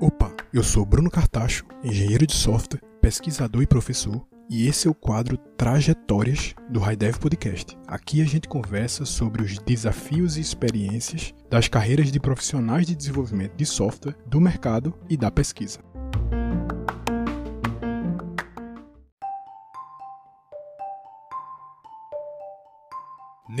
Opa, eu sou Bruno Cartacho, engenheiro de software, pesquisador e professor, e esse é o quadro Trajetórias do HighDev Podcast. Aqui a gente conversa sobre os desafios e experiências das carreiras de profissionais de desenvolvimento de software, do mercado e da pesquisa.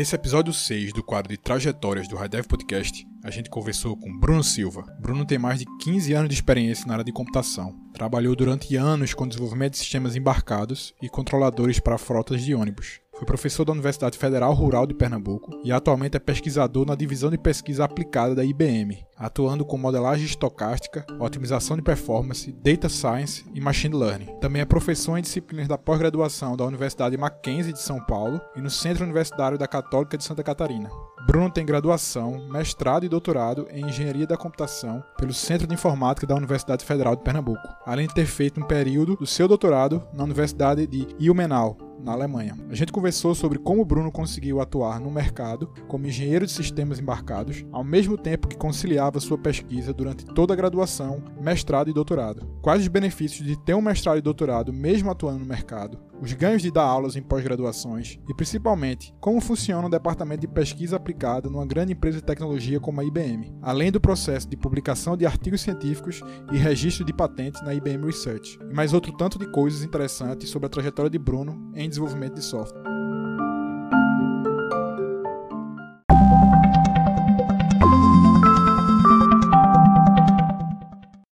Nesse episódio 6 do quadro de Trajetórias do HighDev Podcast, a gente conversou com Bruno Silva. Bruno tem mais de 15 anos de experiência na área de computação. Trabalhou durante anos com desenvolvimento de sistemas embarcados e controladores para frotas de ônibus. Foi professor da Universidade Federal Rural de Pernambuco e atualmente é pesquisador na divisão de pesquisa aplicada da IBM, atuando com modelagem estocástica, otimização de performance, data science e machine learning. Também é professor em disciplinas da pós-graduação da Universidade Mackenzie de São Paulo e no Centro Universitário da Católica de Santa Catarina. Bruno tem graduação, mestrado e doutorado em Engenharia da Computação pelo Centro de Informática da Universidade Federal de Pernambuco, além de ter feito um período do seu doutorado na Universidade de Ilmenau, na Alemanha. A gente conversou sobre como Bruno conseguiu atuar no mercado como engenheiro de sistemas embarcados, ao mesmo tempo que conciliava sua pesquisa durante toda a graduação, mestrado e doutorado. Quais os benefícios de ter um mestrado e doutorado mesmo atuando no mercado? Os ganhos de dar aulas em pós-graduações e, principalmente, como funciona o departamento de pesquisa aplicada numa grande empresa de tecnologia como a IBM, além do processo de publicação de artigos científicos e registro de patentes na IBM Research, e mais outro tanto de coisas interessantes sobre a trajetória de Bruno em desenvolvimento de software.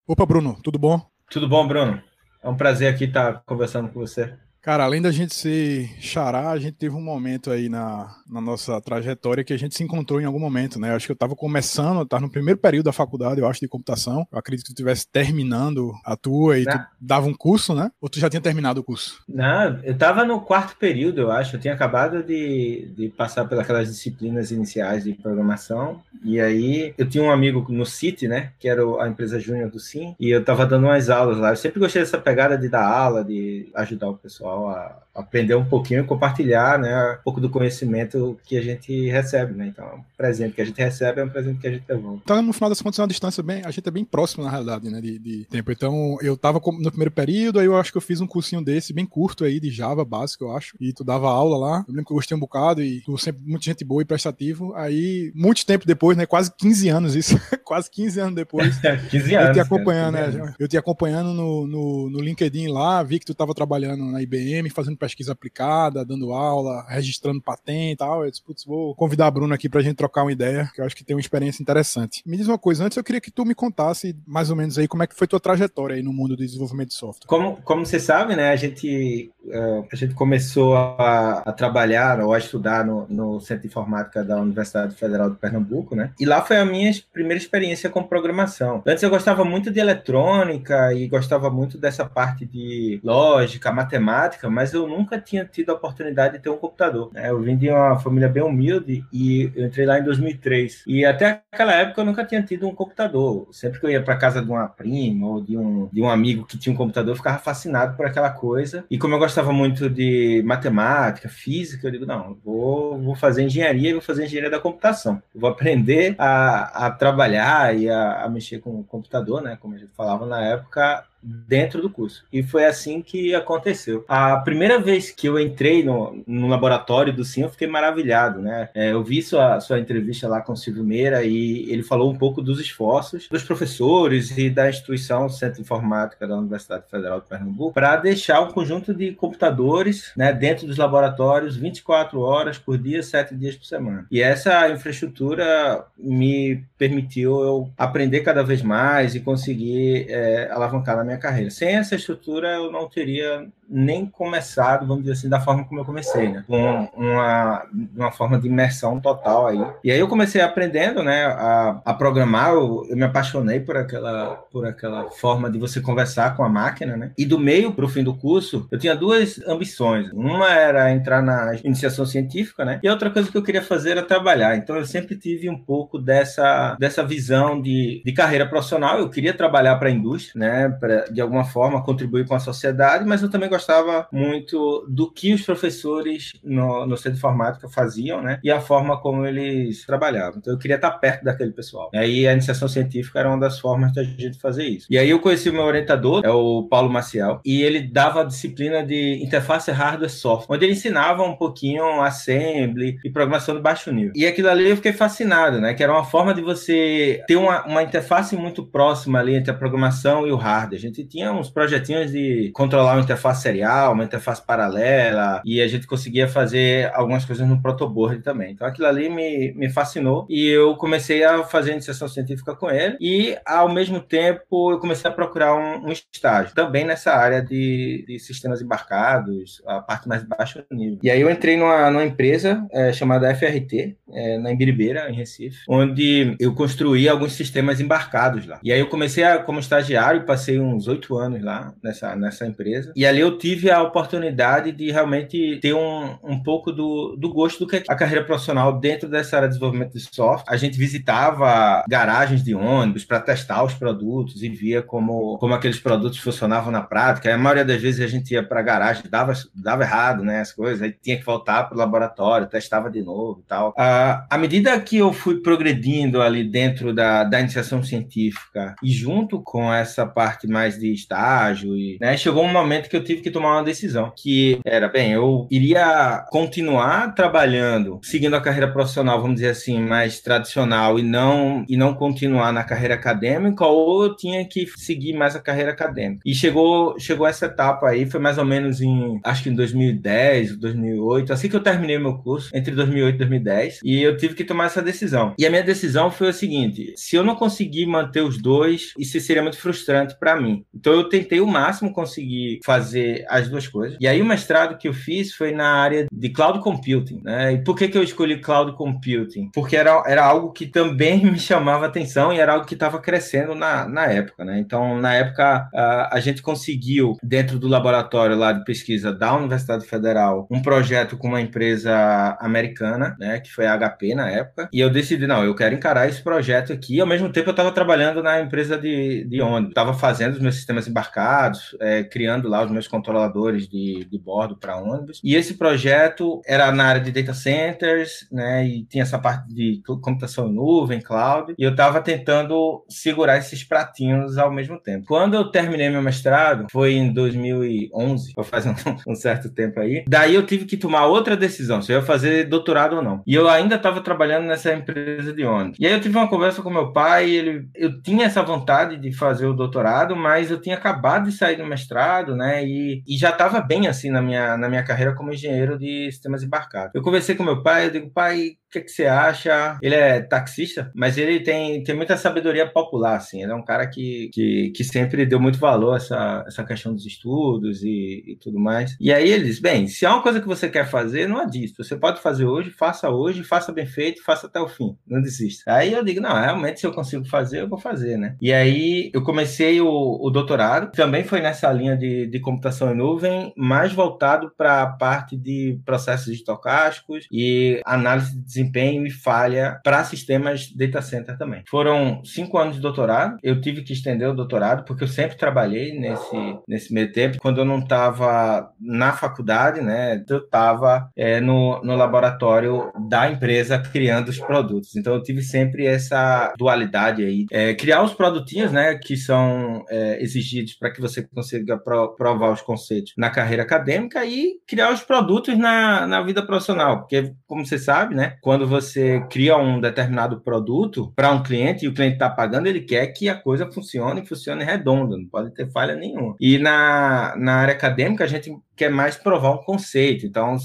Opa, Bruno, tudo bom? Tudo bom, Bruno? É um prazer aqui estar conversando com você. Cara, além da gente ser xará, a gente teve um momento aí na, na nossa trajetória que a gente se encontrou em algum momento, né? Eu acho que eu estava começando, eu tava no primeiro período da faculdade, eu acho, de computação. Eu acredito que tu estivesse terminando a tua e Não. tu dava um curso, né? Ou tu já tinha terminado o curso? Não, eu estava no quarto período, eu acho. Eu tinha acabado de, de passar pelas disciplinas iniciais de programação. E aí eu tinha um amigo no CIT, né? Que era a empresa júnior do SIM. E eu estava dando umas aulas lá. Eu sempre gostei dessa pegada de dar aula, de ajudar o pessoal pessoal a aprender um pouquinho e compartilhar né, um pouco do conhecimento que a gente recebe. Né? Então, um presente que a gente recebe é um presente que a gente devolve. Então, no final das contas, é uma distância bem. A gente é bem próximo, na realidade, né, de, de tempo. Então, eu estava no primeiro período, aí eu acho que eu fiz um cursinho desse, bem curto aí, de Java básico, eu acho. E tu dava aula lá. Eu lembro que eu gostei um bocado e tu sempre muita gente boa e prestativo. Aí, muito tempo depois, né? Quase 15 anos isso. quase 15 anos depois. 15 anos. Eu te acompanhando, né? Eu te acompanhando no, no, no LinkedIn lá, vi que tu estava trabalhando na IBM IBM, fazendo pesquisa aplicada, dando aula, registrando patente e tal. Eu disse, putz, vou convidar a Bruna aqui pra gente trocar uma ideia, que eu acho que tem uma experiência interessante. Me diz uma coisa, antes eu queria que tu me contasse mais ou menos aí como é que foi tua trajetória aí no mundo do desenvolvimento de software. Como, como você sabe, né, a gente, uh, a gente começou a, a, trabalhar ou a estudar no, no Centro de Informática da Universidade Federal de Pernambuco, né, e lá foi a minha primeira experiência com programação. Antes eu gostava muito de eletrônica e gostava muito dessa parte de lógica, matemática, mas eu nunca tinha tido a oportunidade de ter um computador. Né? Eu vim de uma família bem humilde e eu entrei lá em 2003. E até aquela época eu nunca tinha tido um computador. Sempre que eu ia para casa de uma prima ou de um, de um amigo que tinha um computador, eu ficava fascinado por aquela coisa. E como eu gostava muito de matemática, física, eu digo, não, vou, vou fazer engenharia e vou fazer engenharia da computação. Eu vou aprender a, a trabalhar e a, a mexer com o computador, né? Como a gente falava na época, dentro do curso. E foi assim que aconteceu. A primeira vez que eu entrei no, no laboratório do SIM, eu fiquei maravilhado, né? É, eu vi sua, sua entrevista lá com o Silvio Meira e ele falou um pouco dos esforços dos professores e da instituição Centro de Informática da Universidade Federal de Pernambuco para deixar um conjunto de computadores né, dentro dos laboratórios 24 horas por dia, 7 dias por semana. E essa infraestrutura me permitiu eu aprender cada vez mais e conseguir é, alavancar na minha minha carreira. Sem essa estrutura, eu não teria nem começado, vamos dizer assim, da forma como eu comecei, né? Com uma, uma forma de imersão total aí. E aí eu comecei aprendendo, né, a, a programar, eu, eu, me apaixonei por aquela, por aquela forma de você conversar com a máquina, né? E do meio para o fim do curso, eu tinha duas ambições. Uma era entrar na iniciação científica, né? E outra coisa que eu queria fazer era trabalhar. Então eu sempre tive um pouco dessa, dessa visão de, de carreira profissional. Eu queria trabalhar para a indústria, né? Pra, de alguma forma contribuir com a sociedade, mas eu também gostava gostava muito do que os professores no, no centro de informática faziam, né? E a forma como eles trabalhavam. Então eu queria estar perto daquele pessoal. E aí a iniciação científica era uma das formas da gente fazer isso. E aí eu conheci o meu orientador, é o Paulo Maciel, e ele dava a disciplina de interface hardware-software, onde ele ensinava um pouquinho assembly e programação de baixo nível. E aquilo ali eu fiquei fascinado, né? Que era uma forma de você ter uma, uma interface muito próxima ali entre a programação e o hardware. A gente tinha uns projetinhos de controlar uma interface serial, uma interface paralela, e a gente conseguia fazer algumas coisas no protoboard também. Então aquilo ali me, me fascinou e eu comecei a fazer iniciação científica com ele e ao mesmo tempo eu comecei a procurar um, um estágio também nessa área de, de, sistemas embarcados, a parte mais baixo nível. E aí eu entrei numa, numa empresa é, chamada FRT, é, na Embiribeira, em Recife, onde eu construí alguns sistemas embarcados lá. E aí eu comecei a, como estagiário, passei uns oito anos lá nessa, nessa empresa. E ali eu tive a oportunidade de realmente ter um, um pouco do, do gosto do que é a carreira profissional dentro dessa área de desenvolvimento de software. A gente visitava garagens de ônibus para testar os produtos e via como, como aqueles produtos funcionavam na prática. A maioria das vezes a gente ia para a garagem, dava, dava errado, né, as coisas, aí tinha que voltar para o laboratório, testava de novo e tal. Ah, à medida que eu fui progredindo ali dentro da, da iniciação científica e junto com essa parte mais de estágio, e, né, chegou um momento que eu tive que tomar uma decisão, que era, bem, eu iria continuar trabalhando, seguindo a carreira profissional, vamos dizer assim, mais tradicional e não, e não continuar na carreira acadêmica, ou eu tinha que seguir mais a carreira acadêmica. E chegou, chegou essa etapa aí, foi mais ou menos em, acho que em 2010, 2008, assim que eu terminei meu curso, entre 2008 e 2010, e eu tive que tomar essa decisão. E a minha decisão foi o seguinte: se eu não conseguir manter os dois, isso seria muito frustrante para mim. Então eu tentei o máximo conseguir fazer as duas coisas. E aí o mestrado que eu fiz foi na área de cloud computing, né? E por que que eu escolhi cloud computing? Porque era, era algo que também me chamava atenção e era algo que estava crescendo na, na época, né? Então, na época, a, a gente conseguiu, dentro do laboratório lá de pesquisa da Universidade Federal, um projeto com uma empresa americana, né? Que foi a HP na época. E eu decidi, não, eu quero encarar esse projeto aqui. Ao mesmo tempo, eu estava trabalhando na empresa de, de ônibus. Estava fazendo os meus sistemas embarcados, é, criando lá os meus controladores de, de bordo para ônibus. E esse projeto era na área de data centers, né? E tinha essa parte de computação em nuvem, cloud. E eu estava tentando segurar esses pratinhos ao mesmo tempo. Quando eu terminei meu mestrado, foi em 2011, foi faz um, um certo tempo aí. Daí eu tive que tomar outra decisão, se eu ia fazer doutorado ou não. E eu ainda estava trabalhando nessa empresa de ônibus. E aí eu tive uma conversa com meu pai, ele, eu tinha essa vontade de fazer o doutorado, mas eu tinha acabado de sair do mestrado, né? E, e já estava bem assim na minha, na minha carreira como engenheiro de sistemas embarcados. Eu conversei com meu pai, eu digo, pai, que, que você acha? Ele é taxista, mas ele tem, tem muita sabedoria popular, assim. Ele é um cara que, que, que sempre deu muito valor a essa, essa questão dos estudos e, e tudo mais. E aí ele diz, bem, se é uma coisa que você quer fazer, não desista. Você pode fazer hoje, faça hoje, faça bem feito, faça até o fim. Não desista. Aí eu digo, não, realmente se eu consigo fazer, eu vou fazer, né? E aí eu comecei o, o doutorado, também foi nessa linha de, de computação em nuvem, mais voltado para a parte de processos estocásticos e análise de desempenho e falha para sistemas data center também. Foram cinco anos de doutorado. Eu tive que estender o doutorado porque eu sempre trabalhei nesse, nesse meio tempo. Quando eu não estava na faculdade, né, eu estava é, no, no laboratório da empresa criando os produtos. Então eu tive sempre essa dualidade aí. É, criar os produtinhos, né, que são é, exigidos para que você consiga pro, provar os conceitos na carreira acadêmica e criar os produtos na, na vida profissional. Porque, como você sabe, né, quando você cria um determinado produto para um cliente e o cliente está pagando, ele quer que a coisa funcione, funcione redonda, não pode ter falha nenhuma. E na, na área acadêmica, a gente quer mais provar um conceito. Então,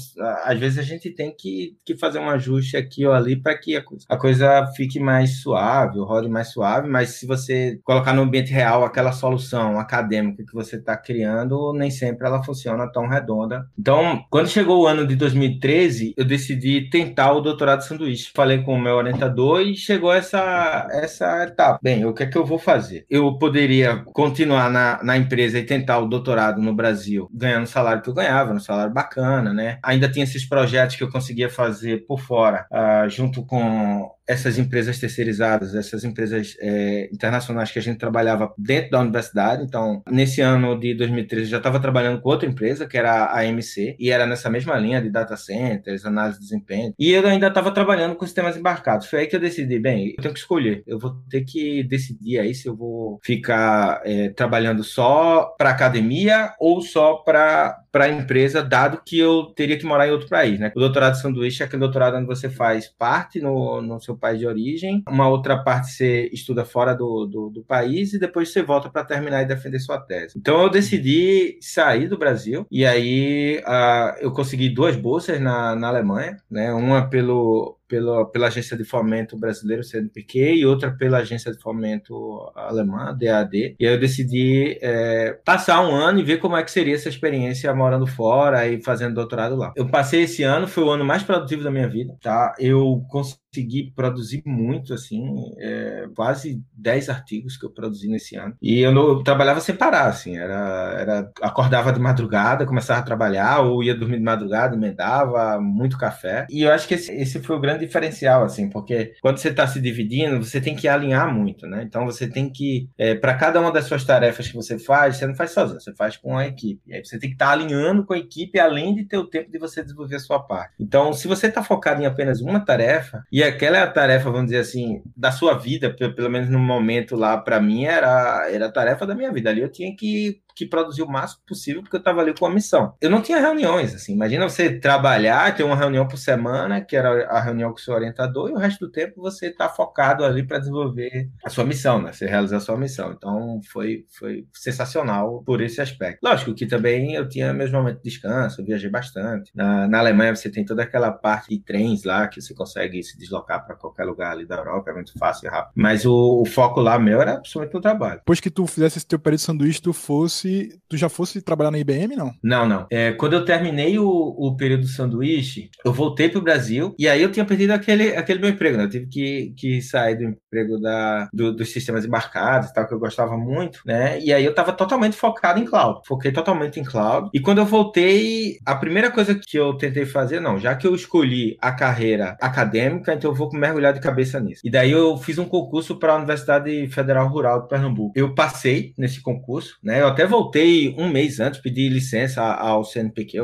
às vezes a gente tem que, que fazer um ajuste aqui ou ali para que a coisa, a coisa fique mais suave, rode mais suave, mas se você colocar no ambiente real aquela solução acadêmica que você está criando, nem sempre ela funciona tão redonda. Então, quando chegou o ano de 2013, eu decidi tentar o doutorado sanduíche. Falei com o meu orientador e chegou essa, essa etapa. Bem, o que é que eu vou fazer? Eu poderia continuar na, na empresa e tentar o doutorado no Brasil, ganhando salário que eu ganhava, um salário bacana, né? Ainda tinha esses projetos que eu conseguia fazer por fora, uh, junto com essas empresas terceirizadas, essas empresas é, internacionais que a gente trabalhava dentro da universidade. Então, nesse ano de 2013, eu já estava trabalhando com outra empresa, que era a AMC, e era nessa mesma linha de data centers, análise de desempenho. E eu ainda estava trabalhando com sistemas embarcados. Foi aí que eu decidi, bem, eu tenho que escolher. Eu vou ter que decidir aí se eu vou ficar é, trabalhando só para academia ou só para para a empresa, dado que eu teria que morar em outro país, né? O doutorado de sanduíche é aquele doutorado onde você faz parte no, no seu país de origem, uma outra parte você estuda fora do, do, do país e depois você volta para terminar e defender sua tese. Então eu decidi sair do Brasil e aí uh, eu consegui duas bolsas na, na Alemanha, né? Uma pelo pela, pela Agência de Fomento Brasileiro, CNPq, e outra pela Agência de Fomento Alemã, DAD. E aí eu decidi é, passar um ano e ver como é que seria essa experiência morando fora e fazendo doutorado lá. Eu passei esse ano, foi o ano mais produtivo da minha vida, tá? Eu consegui produzir muito, assim, é, quase 10 artigos que eu produzi nesse ano. E eu, eu, trabalhava sem parar, assim, era, era acordava de madrugada, começava a trabalhar, ou ia dormir de madrugada, emendava, muito café. E eu acho que esse, esse foi o grande diferencial, assim, porque quando você está se dividindo, você tem que alinhar muito, né? Então você tem que, é, para cada uma das suas tarefas que você faz, você não faz sozinho, você faz com a equipe. E aí você tem que estar tá alinhando com a equipe, além de ter o tempo de você desenvolver a sua parte. Então, se você está focado em apenas uma tarefa, e aquela é a tarefa, vamos dizer assim, da sua vida, pelo menos no momento lá, para mim, era, era a tarefa da minha vida. Ali eu tinha que que produzir o máximo possível, porque eu estava ali com a missão. Eu não tinha reuniões, assim. Imagina você trabalhar, ter uma reunião por semana, que era a reunião com o seu orientador, e o resto do tempo você está focado ali para desenvolver a sua missão, né? Você realizar a sua missão. Então foi, foi sensacional por esse aspecto. Lógico que também eu tinha meus momentos de descanso, eu viajei bastante. Na, na Alemanha você tem toda aquela parte de trens lá que você consegue se deslocar para qualquer lugar ali da Europa, é muito fácil e rápido. Mas o, o foco lá meu era absolutamente o trabalho. Depois que tu fizesse esse teu período de sanduíche, tu fosse fosse. Tu já fosse trabalhar na IBM, não? Não, não. É, quando eu terminei o, o período do sanduíche, eu voltei para o Brasil e aí eu tinha perdido aquele, aquele meu emprego, né? Eu tive que, que sair do emprego da, do, dos sistemas embarcados e tal, que eu gostava muito, né? E aí eu estava totalmente focado em cloud. Foquei totalmente em cloud. E quando eu voltei, a primeira coisa que eu tentei fazer, não, já que eu escolhi a carreira acadêmica, então eu vou mergulhar de cabeça nisso. E daí eu fiz um concurso para a Universidade Federal Rural de Pernambuco. Eu passei nesse concurso, né? Eu até voltei um mês antes, pedi licença ao CNPq,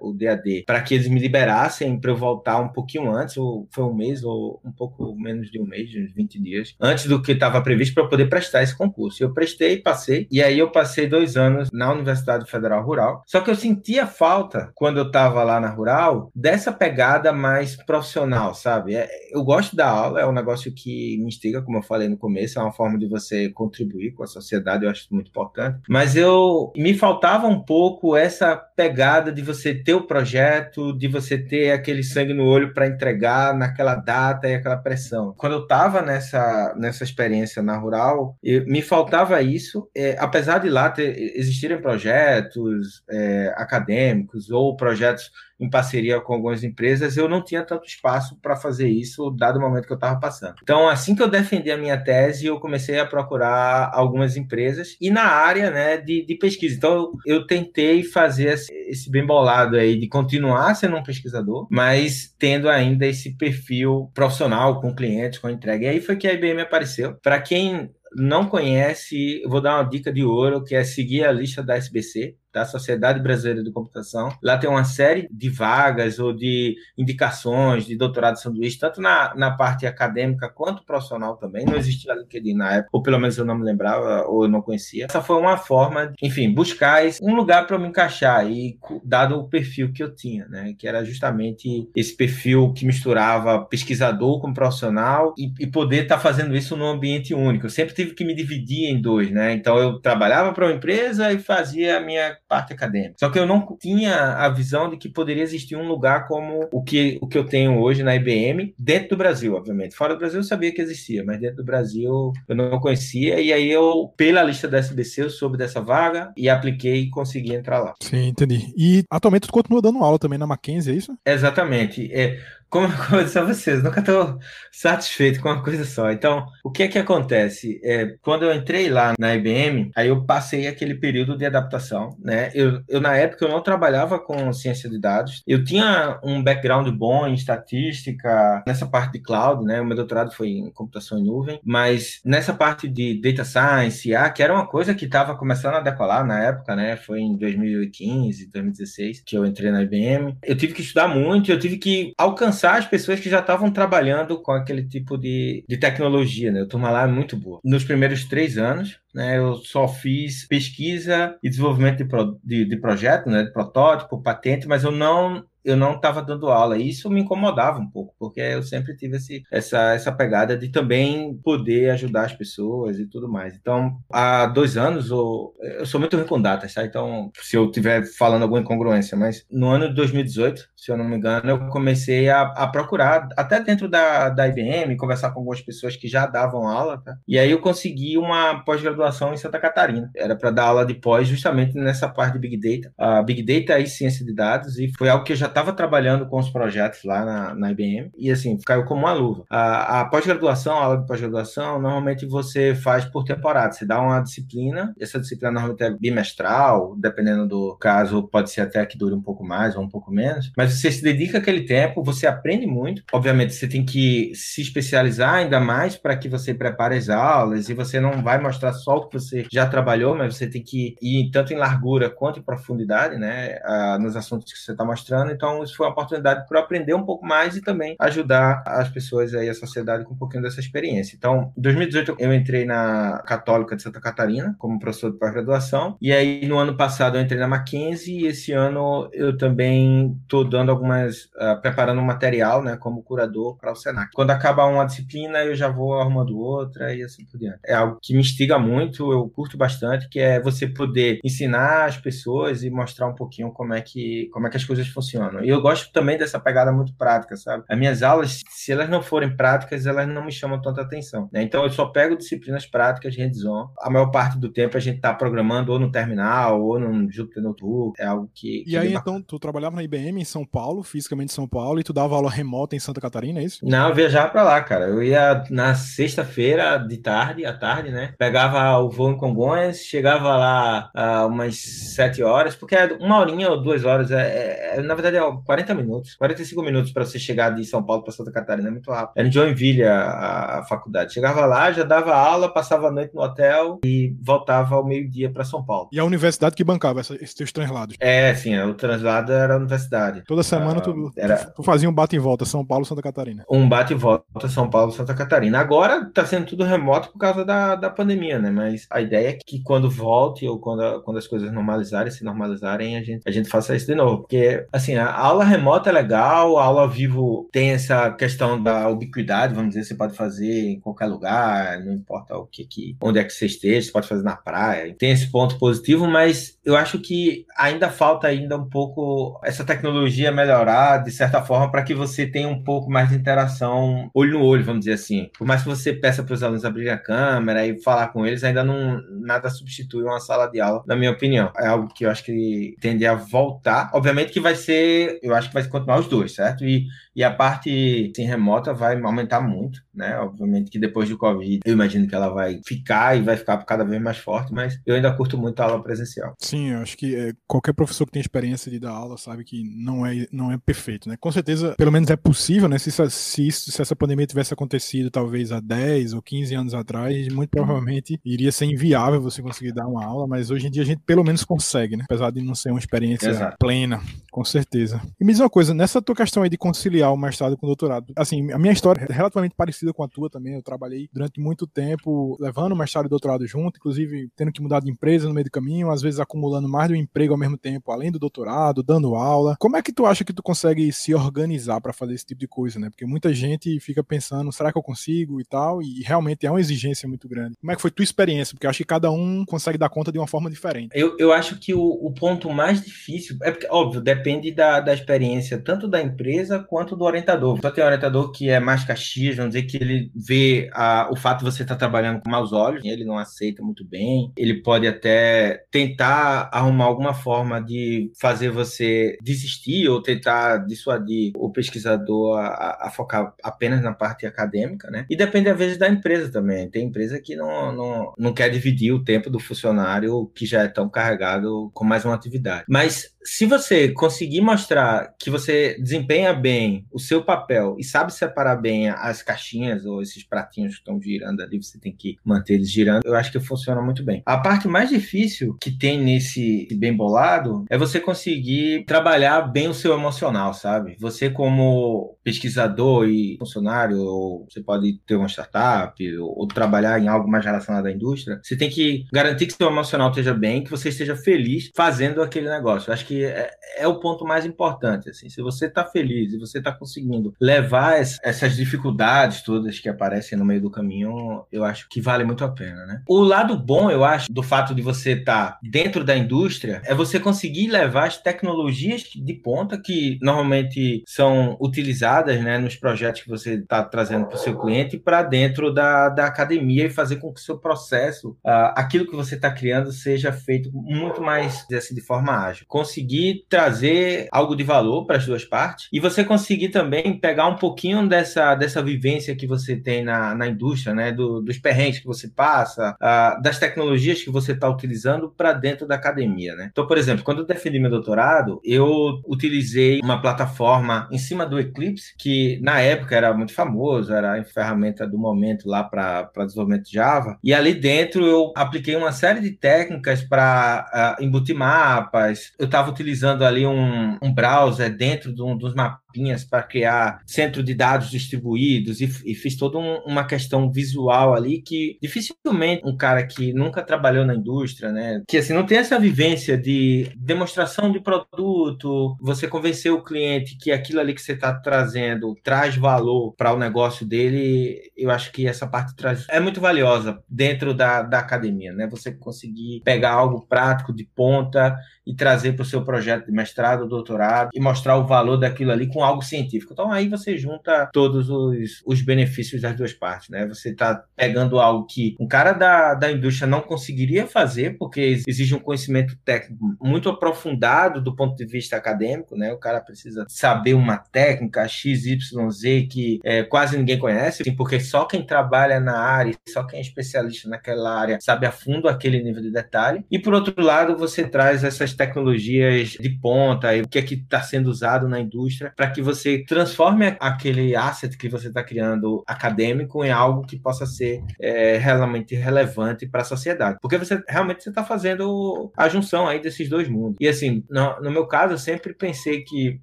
o DAD, para que eles me liberassem para eu voltar um pouquinho antes, ou foi um mês, ou um pouco menos de um mês, uns 20 dias, antes do que estava previsto para poder prestar esse concurso. Eu prestei, passei, e aí eu passei dois anos na Universidade Federal Rural. Só que eu sentia falta, quando eu estava lá na Rural, dessa pegada mais profissional, sabe? É, eu gosto da aula, é um negócio que me instiga, como eu falei no começo, é uma forma de você contribuir com a sociedade, eu acho muito importante. Mas eu eu me faltava um pouco essa pegada de você ter o projeto, de você ter aquele sangue no olho para entregar naquela data e aquela pressão. Quando eu estava nessa, nessa experiência na rural, eu, me faltava isso, é, apesar de lá ter, existirem projetos é, acadêmicos ou projetos em parceria com algumas empresas, eu não tinha tanto espaço para fazer isso, dado o momento que eu estava passando. Então, assim que eu defendi a minha tese, eu comecei a procurar algumas empresas e na área né, de, de pesquisa. Então, eu tentei fazer esse bem bolado aí de continuar sendo um pesquisador, mas tendo ainda esse perfil profissional com clientes, com entrega. E aí foi que a IBM apareceu. Para quem não conhece, vou dar uma dica de ouro, que é seguir a lista da SBC da Sociedade Brasileira de Computação. Lá tem uma série de vagas ou de indicações de doutorado de sanduíche, tanto na, na parte acadêmica quanto profissional também. Não existia LinkedIn na época, ou pelo menos eu não me lembrava, ou eu não conhecia. Essa foi uma forma, de, enfim, buscar um lugar para me encaixar, e dado o perfil que eu tinha, né? Que era justamente esse perfil que misturava pesquisador com profissional e, e poder estar tá fazendo isso num ambiente único. Eu sempre tive que me dividir em dois, né? Então eu trabalhava para uma empresa e fazia a minha parte acadêmica. Só que eu não tinha a visão de que poderia existir um lugar como o que, o que eu tenho hoje na IBM, dentro do Brasil, obviamente. Fora do Brasil eu sabia que existia, mas dentro do Brasil eu não conhecia. E aí eu, pela lista da SBC, eu soube dessa vaga e apliquei e consegui entrar lá. Sim, entendi. E atualmente tu continua dando aula também na Mackenzie, é isso? Exatamente. É, como, eu disse a vocês, nunca estou satisfeito com uma coisa só. Então, o que é que acontece? É, quando eu entrei lá na IBM, aí eu passei aquele período de adaptação, né? Eu, eu na época eu não trabalhava com ciência de dados. Eu tinha um background bom em estatística, nessa parte de cloud, né? O meu doutorado foi em computação em nuvem, mas nessa parte de data science, IA, que era uma coisa que estava começando a decolar na época, né? Foi em 2015, 2016 que eu entrei na IBM. Eu tive que estudar muito, eu tive que alcançar as pessoas que já estavam trabalhando com aquele tipo de, de tecnologia, né? A turma lá é muito boa. Nos primeiros três anos, né, eu só fiz pesquisa e desenvolvimento de, pro, de, de projeto, né, de protótipo, patente, mas eu não eu não estava dando aula. E isso me incomodava um pouco, porque eu sempre tive esse, essa, essa pegada de também poder ajudar as pessoas e tudo mais. Então, há dois anos, eu, eu sou muito ruim com datas, tá? Então, se eu estiver falando alguma incongruência, mas no ano de 2018, se eu não me engano, eu comecei a, a procurar, até dentro da, da IBM, conversar com algumas pessoas que já davam aula, tá? E aí eu consegui uma pós-graduação em Santa Catarina. Era para dar aula de pós justamente nessa parte de Big Data. A Big Data e ciência de dados, e foi algo que eu já estava trabalhando com os projetos lá na, na IBM e assim, caiu como uma luva. A, a pós-graduação, a aula de pós-graduação, normalmente você faz por temporada. Você dá uma disciplina, essa disciplina normalmente é bimestral, dependendo do caso, pode ser até que dure um pouco mais ou um pouco menos, mas você se dedica aquele tempo, você aprende muito. Obviamente, você tem que se especializar ainda mais para que você prepare as aulas e você não vai mostrar só o que você já trabalhou, mas você tem que ir tanto em largura quanto em profundidade, né, nos assuntos que você está mostrando. Então, então, isso foi uma oportunidade para aprender um pouco mais e também ajudar as pessoas aí, a sociedade, com um pouquinho dessa experiência. Então, em 2018, eu entrei na Católica de Santa Catarina como professor de pós-graduação. E aí, no ano passado, eu entrei na Mackenzie. E esse ano, eu também estou dando algumas. Uh, preparando material, né, como curador para o Senac. Quando acaba uma disciplina, eu já vou arrumando outra e assim por diante. É algo que me instiga muito, eu curto bastante, que é você poder ensinar as pessoas e mostrar um pouquinho como é que, como é que as coisas funcionam. E eu gosto também dessa pegada muito prática, sabe? As minhas aulas, se elas não forem práticas, elas não me chamam tanta atenção. Né? Então eu só pego disciplinas práticas, hands-on. A maior parte do tempo a gente está programando ou no terminal ou no Jupyter Notebook. É algo que. que e aí, então, tu trabalhava na IBM em São Paulo, fisicamente em São Paulo, e tu dava aula remota em Santa Catarina, é isso? Não, eu viajava para lá, cara. Eu ia na sexta-feira de tarde, à tarde, né? Pegava o voo em Congonhas, chegava lá uh, umas sete horas, porque é uma horinha ou duas horas. É, é, é na verdade, é 40 minutos, 45 minutos para você chegar de São Paulo para Santa Catarina, é muito rápido. Era em Joinville a, a, faculdade. Chegava lá, já dava aula, passava a noite no hotel e voltava ao meio-dia para São Paulo. E a universidade que bancava essa, esses teus translados? É, sim, o translado era a universidade. Toda semana ah, tu, era... tu fazia um bate e volta São Paulo, Santa Catarina. Um bate e volta São Paulo, Santa Catarina. Agora tá sendo tudo remoto por causa da, da pandemia, né? Mas a ideia é que quando volte ou quando, quando as coisas normalizarem, se normalizarem, a gente, a gente faça isso de novo. Porque, assim, a aula remota é legal, a aula ao vivo tem essa questão da ubiquidade, vamos dizer, você pode fazer em qualquer lugar, não importa o que, que onde é que você esteja, você pode fazer na praia. Tem esse ponto positivo, mas eu acho que ainda falta ainda um pouco essa tecnologia melhorar de certa forma para que você tenha um pouco mais de interação olho no olho, vamos dizer assim. Por mais que você peça para os alunos abrir a câmera e falar com eles, ainda não nada substitui uma sala de aula, na minha opinião. É algo que eu acho que tende a voltar. Obviamente que vai ser, eu acho que vai continuar os dois, certo? E, e a parte assim, remota vai aumentar muito, né? Obviamente que depois do Covid, eu imagino que ela vai ficar e vai ficar cada vez mais forte, mas eu ainda curto muito a aula presencial. Sim, eu acho que é, qualquer professor que tem experiência de dar aula sabe que não é, não é perfeito, né? Com certeza, pelo menos é possível, né? Se, se, se essa pandemia tivesse acontecido talvez há 10 ou 15 anos atrás, muito provavelmente iria ser inviável você conseguir dar uma aula, mas hoje em dia a gente pelo menos consegue, né? Apesar de não ser uma experiência Exato. plena, com certeza. E me diz uma coisa, nessa tua questão aí de conciliar o mestrado com o doutorado, assim, a minha história é relativamente parecida com a tua também. Eu trabalhei durante muito tempo levando o mestrado e o doutorado junto, inclusive tendo que mudar de empresa no meio do caminho, às vezes acumulando mais de um emprego ao mesmo tempo, além do doutorado, dando aula. Como é que tu acha que tu consegue se organizar para fazer esse tipo de coisa, né? Porque muita gente fica pensando, será que eu consigo e tal? E realmente é uma exigência muito grande. Como é que foi tua experiência? porque eu acho que cada um consegue dar conta de uma forma diferente. Eu, eu acho que o, o ponto mais difícil, é porque, óbvio, depende da, da experiência tanto da empresa quanto do orientador. Só tem um orientador que é mais caxias, vamos dizer que ele vê a, o fato de você estar tá trabalhando com maus olhos, ele não aceita muito bem, ele pode até tentar arrumar alguma forma de fazer você desistir ou tentar dissuadir o pesquisador a, a focar apenas na parte acadêmica, né? E depende, às vezes, da empresa também. Tem empresa que não, não, não quer dividir o tempo do funcionário que já é tão carregado com mais uma atividade. Mas se você conseguir mostrar que você desempenha bem o seu papel e sabe separar bem as caixinhas ou esses pratinhos que estão girando ali, você tem que manter eles girando, eu acho que funciona muito bem. A parte mais difícil que tem nesse bem bolado é você conseguir trabalhar bem o seu emocional, sabe? Você como pesquisador e funcionário, ou você pode ter uma startup ou, ou trabalhar em algo mais relacionado à indústria, você tem que garantir que seu emocional esteja bem, que você esteja feliz fazendo aquele negócio. Eu acho que é, é o ponto mais importante. Assim, se você está feliz e você está conseguindo levar es, essas dificuldades todas que aparecem no meio do caminho, eu acho que vale muito a pena. Né? O lado bom, eu acho, do fato de você estar tá dentro da indústria é você conseguir levar as tecnologias de ponta que normalmente são utilizadas né, nos projetos que você está trazendo para o seu cliente para dentro da, da academia e fazer com que o seu processo, uh, aquilo que você está criando, seja feito muito mais assim, de forma ágil. Conseguir trazer algo de valor para as duas partes e você conseguir também pegar um pouquinho dessa, dessa vivência que você tem na, na indústria, né? Do, dos perrengues que você passa, uh, das tecnologias que você está utilizando para dentro da academia, né? Então, por exemplo, quando eu defendi meu doutorado, eu utilizei uma plataforma em cima do Eclipse, que na época era muito famoso, era a ferramenta do momento lá para desenvolvimento de Java, e ali dentro eu apliquei uma série de técnicas para uh, ah, embutir mapas, eu estava utilizando ali um, um browser dentro de um, dos mapas mapinhas para criar centro de dados distribuídos e, e fiz toda um, uma questão visual ali que dificilmente um cara que nunca trabalhou na indústria, né, que assim não tem essa vivência de demonstração de produto, você convencer o cliente que aquilo ali que você está trazendo traz valor para o negócio dele, eu acho que essa parte traz é muito valiosa dentro da, da academia, né? Você conseguir pegar algo prático de ponta e trazer para o seu projeto de mestrado, doutorado e mostrar o valor daquilo ali com algo científico. Então aí você junta todos os, os benefícios das duas partes, né? Você está pegando algo que um cara da, da indústria não conseguiria fazer, porque exige um conhecimento técnico muito aprofundado do ponto de vista acadêmico, né? O cara precisa saber uma técnica XYZ que é, quase ninguém conhece, porque só quem trabalha na área, só quem é especialista naquela área sabe a fundo aquele nível de detalhe. E por outro lado, você traz essas tecnologias de ponta, o que é que está sendo usado na indústria para que você transforme aquele asset que você está criando acadêmico em algo que possa ser é, realmente relevante para a sociedade. Porque você realmente você está fazendo a junção aí desses dois mundos. E assim, no, no meu caso, eu sempre pensei que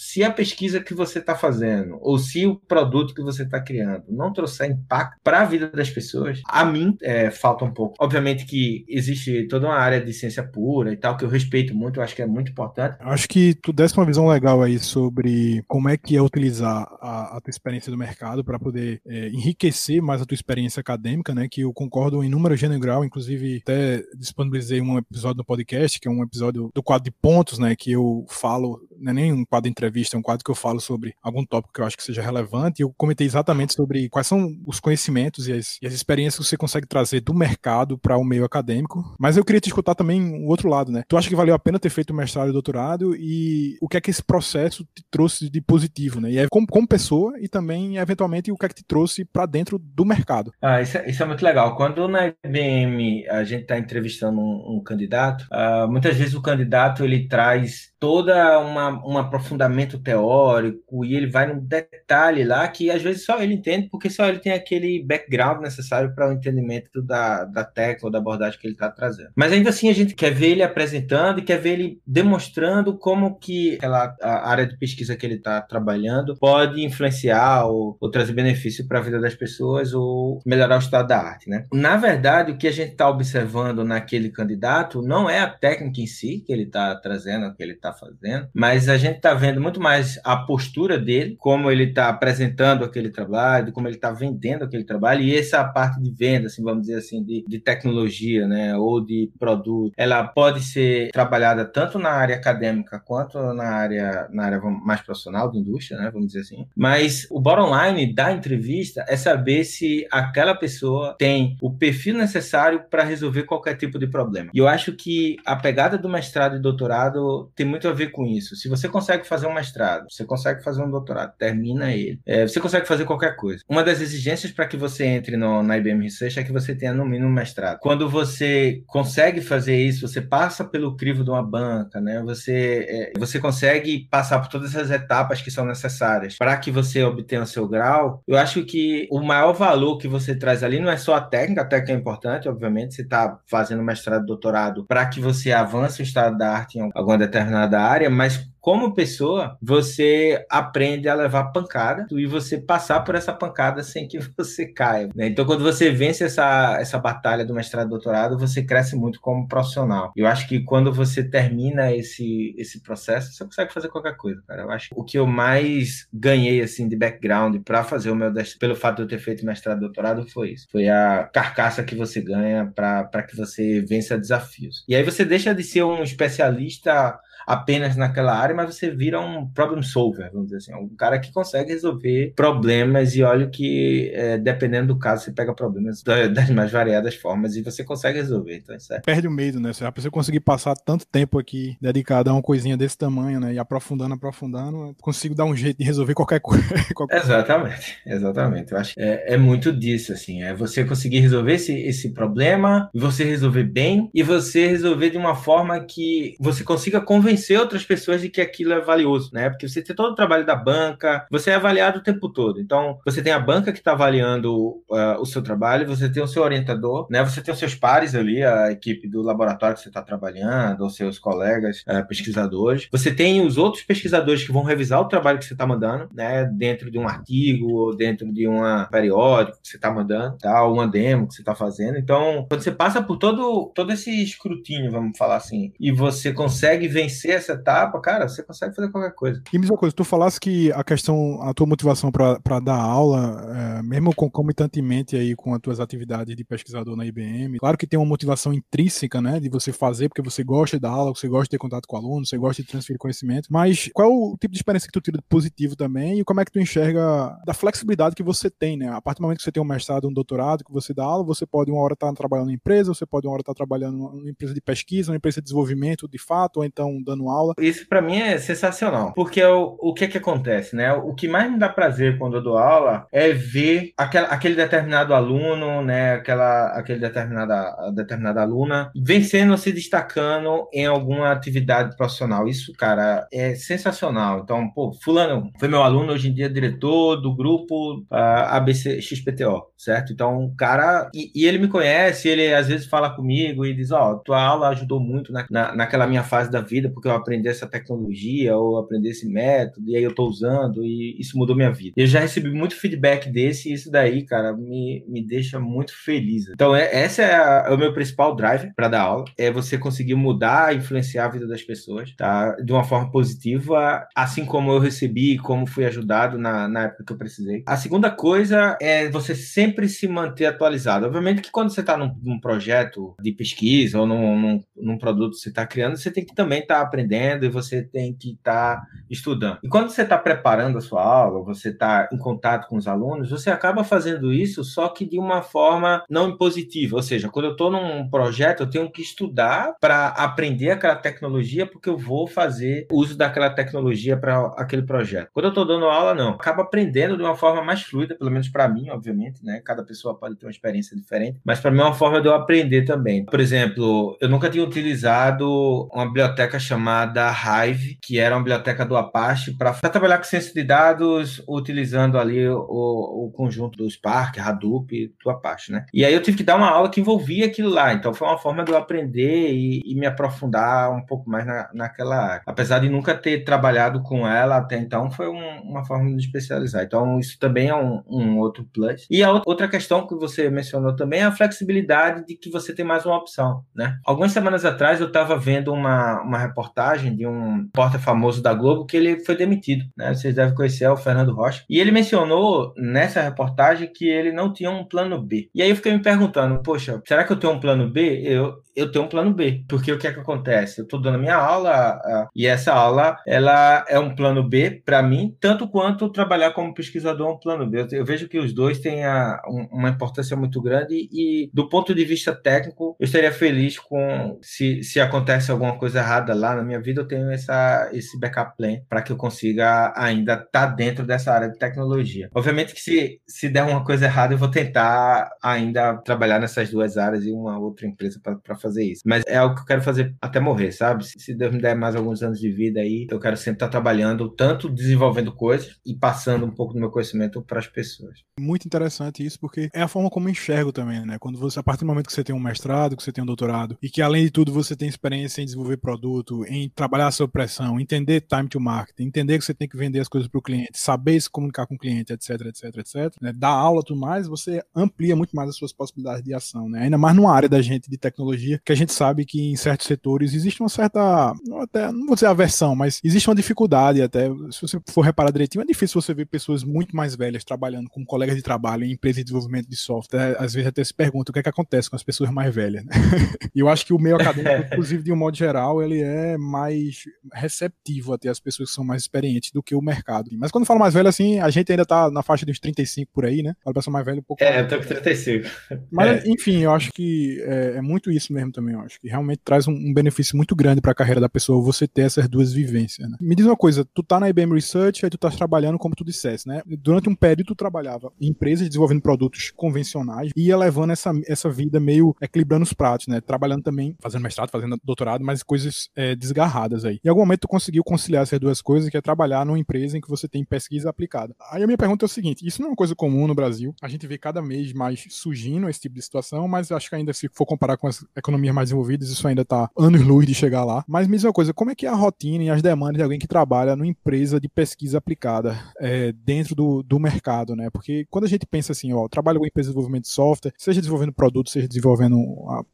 se a pesquisa que você está fazendo ou se o produto que você está criando não trouxer impacto para a vida das pessoas, a mim é, falta um pouco. Obviamente que existe toda uma área de ciência pura e tal, que eu respeito muito, eu acho que é muito importante. Acho que tu desse uma visão legal aí sobre como é que é utilizar a, a tua experiência do mercado para poder é, enriquecer mais a tua experiência acadêmica, né? Que eu concordo em número, gênero grau, inclusive até disponibilizei um episódio no podcast, que é um episódio do quadro de pontos, né? Que eu falo, não é nem um quadro de entrevista, é um quadro que eu falo sobre algum tópico que eu acho que seja relevante. E eu comentei exatamente sobre quais são os conhecimentos e as, e as experiências que você consegue trazer do mercado para o meio acadêmico. Mas eu queria te escutar também o outro lado, né? Tu acha que valeu a pena ter feito o mestrado e doutorado e o que é que esse processo te trouxe de positivo, né? E é como, como pessoa e também, eventualmente, o que é que te trouxe para dentro do mercado. Ah, isso é, isso é, muito legal. Quando na IBM a gente está entrevistando um, um candidato, uh, muitas vezes o candidato ele traz toda uma, um aprofundamento teórico e ele vai num detalhe lá que às vezes só ele entende porque só ele tem aquele background necessário para o entendimento da, da técnica ou da abordagem que ele está trazendo. Mas ainda assim a gente quer ver ele apresentando e quer ver ele demonstrando como que aquela área de pesquisa que ele está trabalhando pode influenciar ou, ou trazer benefício para a vida das pessoas ou melhorar o estado da arte, né? Na verdade, o que a gente está observando naquele candidato não é a técnica em si que ele está trazendo, que ele está está fazendo, mas a gente está vendo muito mais a postura dele, como ele está apresentando aquele trabalho, como ele está vendendo aquele trabalho, e essa parte de venda, assim, vamos dizer assim, de, de tecnologia, né, ou de produto, ela pode ser trabalhada tanto na área acadêmica quanto na área, na área mais profissional, de indústria, né, vamos dizer assim. Mas o bottom line da entrevista é saber se aquela pessoa tem o perfil necessário para resolver qualquer tipo de problema. E eu acho que a pegada do mestrado e doutorado tem muito a ver com isso. Se você consegue fazer um mestrado, você consegue fazer um doutorado, termina ele, é, você consegue fazer qualquer coisa. Uma das exigências para que você entre no, na IBM Research é que você tenha no mínimo um mestrado. Quando você consegue fazer isso, você passa pelo crivo de uma banca, né? Você, é, você consegue passar por todas as etapas que são necessárias para que você obtenha o seu grau. Eu acho que o maior valor que você traz ali não é só a técnica, a técnica é importante, obviamente, você está fazendo mestrado, doutorado para que você avance o estado da arte em alguma determinada área, mas como pessoa, você aprende a levar pancada e você passar por essa pancada sem que você caia. Né? Então, quando você vence essa, essa batalha do mestrado e doutorado, você cresce muito como profissional. Eu acho que quando você termina esse, esse processo, você consegue fazer qualquer coisa, cara. Eu acho que o que eu mais ganhei, assim, de background para fazer o meu pelo fato de eu ter feito mestrado e doutorado foi isso. Foi a carcaça que você ganha para que você vença desafios. E aí você deixa de ser um especialista apenas naquela área, mas você vira um problem solver, vamos dizer assim, um cara que consegue resolver problemas e olha que, é, dependendo do caso, você pega problemas das mais variadas formas e você consegue resolver. Então, isso é... Perde o medo, né? Se você conseguir passar tanto tempo aqui dedicado a uma coisinha desse tamanho, né? E aprofundando, aprofundando, consigo dar um jeito de resolver qualquer coisa. exatamente, exatamente. Eu acho que é, é, muito disso, assim, é você conseguir resolver esse, esse problema, você resolver bem e você resolver de uma forma que você consiga convencer convencer outras pessoas de que aquilo é valioso, né? Porque você tem todo o trabalho da banca, você é avaliado o tempo todo. Então, você tem a banca que está avaliando uh, o seu trabalho, você tem o seu orientador, né? Você tem os seus pares ali, a equipe do laboratório que você está trabalhando, os seus colegas uh, pesquisadores. Você tem os outros pesquisadores que vão revisar o trabalho que você está mandando, né? Dentro de um artigo ou dentro de um periódico que você está mandando, tá? Uma demo que você está fazendo. Então, quando você passa por todo, todo esse escrutínio, vamos falar assim, e você consegue vencer vencer essa etapa, cara, você consegue fazer qualquer coisa. E me diz uma coisa, tu falasse que a questão, a tua motivação para dar aula, é, mesmo concomitantemente aí com as tuas atividades de pesquisador na IBM, claro que tem uma motivação intrínseca, né, de você fazer porque você gosta da aula, você gosta de ter contato com o aluno, você gosta de transferir conhecimento, mas qual é o tipo de experiência que tu tira de positivo também e como é que tu enxerga da flexibilidade que você tem, né? A partir do momento que você tem um mestrado, um doutorado, que você dá aula, você pode uma hora estar tá trabalhando em empresa, você pode uma hora estar tá trabalhando numa empresa de pesquisa, uma empresa de desenvolvimento de fato, ou então dando aula. Isso para mim é sensacional, porque o, o que que acontece, né? O que mais me dá prazer quando eu dou aula é ver aquela, aquele determinado aluno, né? Aquela, aquele determinada, determinada aluna vencendo, se destacando em alguma atividade profissional. Isso, cara, é sensacional. Então, pô, fulano foi meu aluno, hoje em dia é diretor do grupo uh, ABC XPTO, certo? Então, o cara... E, e, ele me conhece, ele às vezes fala comigo e diz, ó, oh, tua aula ajudou muito na, na, naquela minha fase da vida, porque eu aprendi essa tecnologia ou aprendi esse método e aí eu tô usando e isso mudou minha vida. Eu já recebi muito feedback desse e isso daí, cara, me, me deixa muito feliz. Então, é, essa é, é o meu principal drive para dar aula, é você conseguir mudar, influenciar a vida das pessoas, tá? De uma forma positiva, assim como eu recebi, como fui ajudado na, na época que eu precisei. A segunda coisa é você sempre se manter atualizado. Obviamente que quando você está num, num, projeto de pesquisa ou num, num, num produto que você está criando, você tem que também estar tá aprendendo e você tem que estar tá estudando. E quando você está preparando a sua aula, você está em contato com os alunos, você acaba fazendo isso só que de uma forma não impositiva. Ou seja, quando eu estou num projeto, eu tenho que estudar para aprender aquela tecnologia, porque eu vou fazer uso daquela tecnologia para aquele projeto. Quando eu estou dando aula, não. Acaba aprendendo de uma forma mais fluida, pelo menos para mim, obviamente, né? Cada pessoa pode ter uma experiência diferente, mas para mim é uma forma de eu aprender também. Por exemplo, eu nunca tinha utilizado uma biblioteca chamada da Hive, que era uma biblioteca do Apache, para trabalhar com ciência de dados, utilizando ali o, o conjunto do Spark, Hadoop do Apache, né? E aí eu tive que dar uma aula que envolvia aquilo lá, então foi uma forma de eu aprender e, e me aprofundar um pouco mais na, naquela área. Apesar de nunca ter trabalhado com ela até então, foi um, uma forma de especializar. Então isso também é um, um outro plus. E a outra questão que você mencionou também é a flexibilidade de que você tem mais uma opção, né? Algumas semanas atrás eu estava vendo uma, uma reportagem reportagem de um porta famoso da Globo que ele foi demitido, né? Vocês devem conhecer é o Fernando Rocha. E ele mencionou nessa reportagem que ele não tinha um plano B. E aí eu fiquei me perguntando, poxa, será que eu tenho um plano B? Eu, eu tenho um plano B. Porque o que é que acontece? Eu estou dando minha aula e essa aula ela é um plano B para mim, tanto quanto trabalhar como pesquisador é um plano B. Eu, vejo que os dois têm a, um, uma importância muito grande e do ponto de vista técnico, eu estaria feliz com se, se acontece alguma coisa errada lá na minha vida, eu tenho essa, esse backup plan para que eu consiga ainda estar tá dentro dessa área de tecnologia. Obviamente que se, se der uma coisa errada, eu vou tentar ainda trabalhar nessas duas áreas e uma outra empresa para fazer isso. Mas é algo que eu quero fazer até morrer, sabe? Se, se Deus me der mais alguns anos de vida aí, eu quero sempre estar tá trabalhando, tanto desenvolvendo coisas e passando um pouco do meu conhecimento para as pessoas. Muito interessante isso, porque é a forma como eu enxergo também, né? Quando você, a partir do momento que você tem um mestrado, que você tem um doutorado, e que além de tudo você tem experiência em desenvolver produto, em trabalhar a sua pressão, entender time to market, entender que você tem que vender as coisas para o cliente, saber se comunicar com o cliente, etc, etc, etc, né? dar aula tudo mais, você amplia muito mais as suas possibilidades de ação, né? Ainda mais numa área da gente de tecnologia, que a gente sabe que em certos setores existe uma certa, até, não vou dizer aversão, mas existe uma dificuldade até, se você for reparar direitinho, é difícil você ver pessoas muito mais velhas trabalhando como colegas de trabalho em empresas de desenvolvimento de software, às vezes até se pergunta o que é que acontece com as pessoas mais velhas, né? e eu acho que o meio acadêmico, inclusive de um modo geral, ele é mais receptivo até as pessoas que são mais experientes do que o mercado. Mas quando eu falo mais velho, assim, a gente ainda tá na faixa dos 35 por aí, né? Fala pessoa mais velha um pouco. É, eu tô com 35. Mas, é. enfim, eu acho que é, é, muito isso mesmo também. Eu acho que realmente traz um, um benefício muito grande para a carreira da pessoa você ter essas duas vivências. Né? Me diz uma coisa, tu tá na IBM Research, aí tu tá trabalhando, como tu dissesse, né? Durante um período tu trabalhava em empresas desenvolvendo produtos convencionais e ia levando essa, essa vida meio equilibrando os pratos, né? Trabalhando também, fazendo mestrado, fazendo doutorado, mas coisas é, desgarradas aí. Em algum momento tu conseguiu conciliar essas duas coisas, que é trabalhar numa empresa em que você tem pesquisa aplicada. Aí a minha pergunta é o seguinte: isso não é uma coisa comum no Brasil. A gente vê cada mês mais surgindo esse tipo de situação, mas acho que ainda se for comparar com as economias mais desenvolvidas, isso ainda está anos-luz de chegar lá. Mas me diz uma coisa: como é que é a rotina e as demandas de alguém que trabalha numa empresa de pesquisa aplicada é, dentro do, do mercado, né? Porque quando a gente pensa assim, ó, trabalho com empresa de desenvolvimento de software, seja desenvolvendo produto, seja desenvolvendo,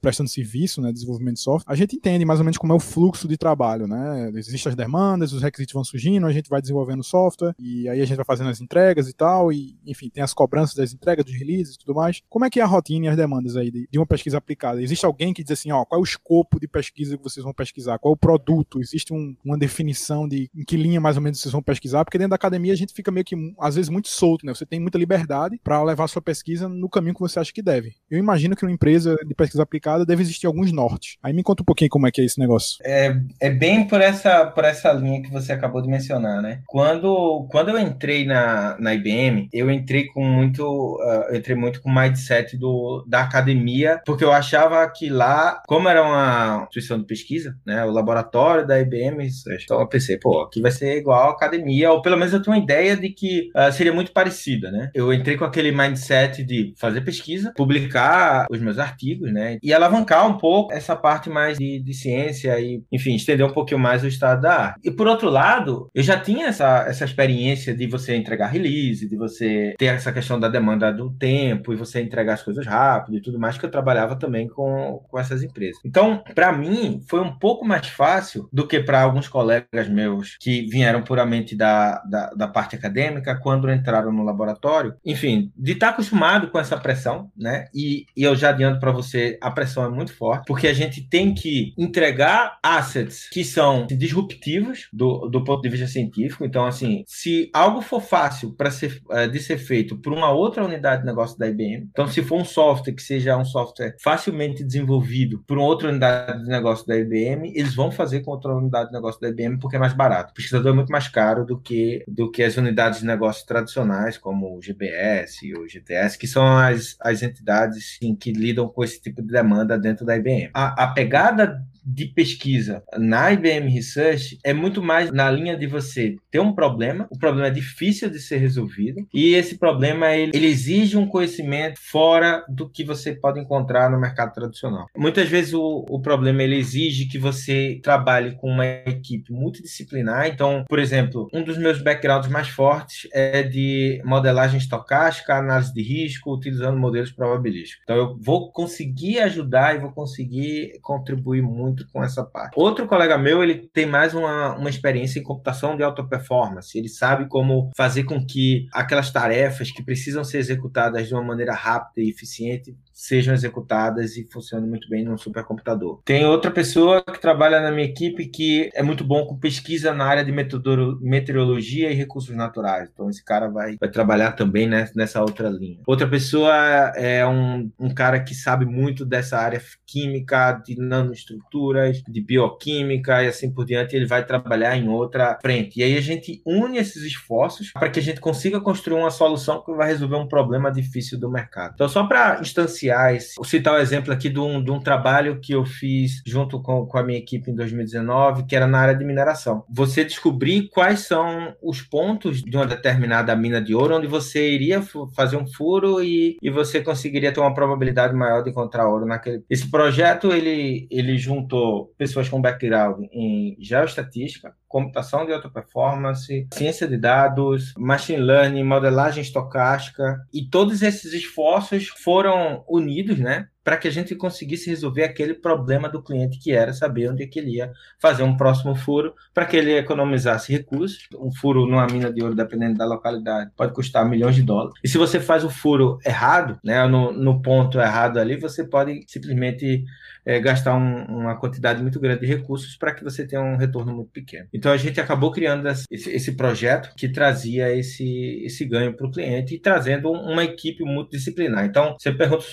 prestando serviço, né? Desenvolvimento de software, a gente entende mais ou menos como é o fluxo de trabalho, né? Existem as demandas, os requisitos vão surgindo, a gente vai desenvolvendo software e aí a gente vai fazendo as entregas e tal, e enfim, tem as cobranças das entregas, dos releases e tudo mais. Como é que é a rotina e as demandas aí de, de uma pesquisa aplicada? Existe alguém que diz assim, ó, qual é o escopo de pesquisa que vocês vão pesquisar? Qual é o produto? Existe um, uma definição de em que linha mais ou menos vocês vão pesquisar? Porque dentro da academia a gente fica meio que, às vezes, muito solto, né? Você tem muita liberdade para levar sua pesquisa no caminho que você acha que deve. Eu imagino que numa empresa de pesquisa aplicada deve existir alguns nortes. Aí me conta um pouquinho como é que é esse negócio. É, é bem por essa, por essa linha que você acabou de mencionar, né? Quando, quando eu entrei na, na IBM, eu entrei com muito, uh, entrei muito com o mindset do, da academia, porque eu achava que lá, como era uma instituição de pesquisa, né, o laboratório da IBM, então eu pensei, pô, aqui vai ser igual à academia, ou pelo menos eu tenho uma ideia de que uh, seria muito parecida, né? Eu entrei com aquele mindset de fazer pesquisa, publicar os meus artigos, né, e alavancar um pouco essa parte mais de, de ciência e, enfim, estender um pouquinho mais o estado da arte. E por outro lado, eu já tinha essa, essa experiência de você entregar release, de você ter essa questão da demanda do tempo e você entregar as coisas rápido e tudo mais, que eu trabalhava também com, com essas empresas. Então, para mim, foi um pouco mais fácil do que para alguns colegas meus que vieram puramente da, da, da, parte acadêmica, quando entraram no laboratório. Enfim, de estar tá acostumado com essa pressão, né? E, e eu já adianto para você, a pressão é muito forte, porque a gente tem que entregar assets que são disruptivos do, do ponto de vista científico. Então, assim, se algo for fácil para ser, uh, de ser feito por uma outra unidade de negócio da IBM, então se for um software que seja um software facilmente desenvolvido por uma outra unidade de negócio da IBM, eles vão fazer com outra unidade de negócio da IBM porque é mais barato. O pesquisador é muito mais caro do que, do que as unidades de negócio tradicionais, como o GBS e o GTS, que são as, as entidades sim, que lidam com esse tipo de demanda dentro da IBM. A, a pegada de pesquisa na IBM Research é muito mais na linha de você ter um problema, o problema é difícil de ser resolvido e esse problema ele, ele exige um conhecimento fora do que você pode encontrar no mercado tradicional. Muitas vezes o, o problema ele exige que você trabalhe com uma equipe multidisciplinar. Então, por exemplo, um dos meus backgrounds mais fortes é de modelagem estocástica, análise de risco, utilizando modelos probabilísticos. Então, eu vou conseguir ajudar e vou conseguir contribuir muito muito com essa parte. Outro colega meu, ele tem mais uma, uma experiência em computação de alta performance. Ele sabe como fazer com que aquelas tarefas que precisam ser executadas de uma maneira rápida e eficiente sejam executadas e funcionem muito bem num supercomputador. Tem outra pessoa que trabalha na minha equipe que é muito bom com pesquisa na área de meteorologia e recursos naturais. Então, esse cara vai, vai trabalhar também nessa outra linha. Outra pessoa é um, um cara que sabe muito dessa área química, de nanoestruturas, de bioquímica e assim por diante. Ele vai trabalhar em outra frente. E aí a gente une esses esforços para que a gente consiga construir uma solução que vai resolver um problema difícil do mercado. Então, só para instanciar sociais. Vou citar o um exemplo aqui de um, de um trabalho que eu fiz junto com, com a minha equipe em 2019, que era na área de mineração. Você descobrir quais são os pontos de uma determinada mina de ouro onde você iria fazer um furo e, e você conseguiria ter uma probabilidade maior de encontrar ouro naquele. Esse projeto ele, ele juntou pessoas com background em geoestatística, computação de alta performance, ciência de dados, machine learning, modelagem estocástica, e todos esses esforços foram unidos, né, para que a gente conseguisse resolver aquele problema do cliente que era saber onde é que ele ia fazer um próximo furo para que ele economizasse recursos. Um furo numa mina de ouro, dependendo da localidade, pode custar milhões de dólares. E se você faz o furo errado, né, no, no ponto errado ali, você pode simplesmente é, gastar um, uma quantidade muito grande de recursos para que você tenha um retorno muito pequeno. Então a gente acabou criando esse, esse projeto que trazia esse, esse ganho para o cliente e trazendo uma equipe multidisciplinar. Então você pergunta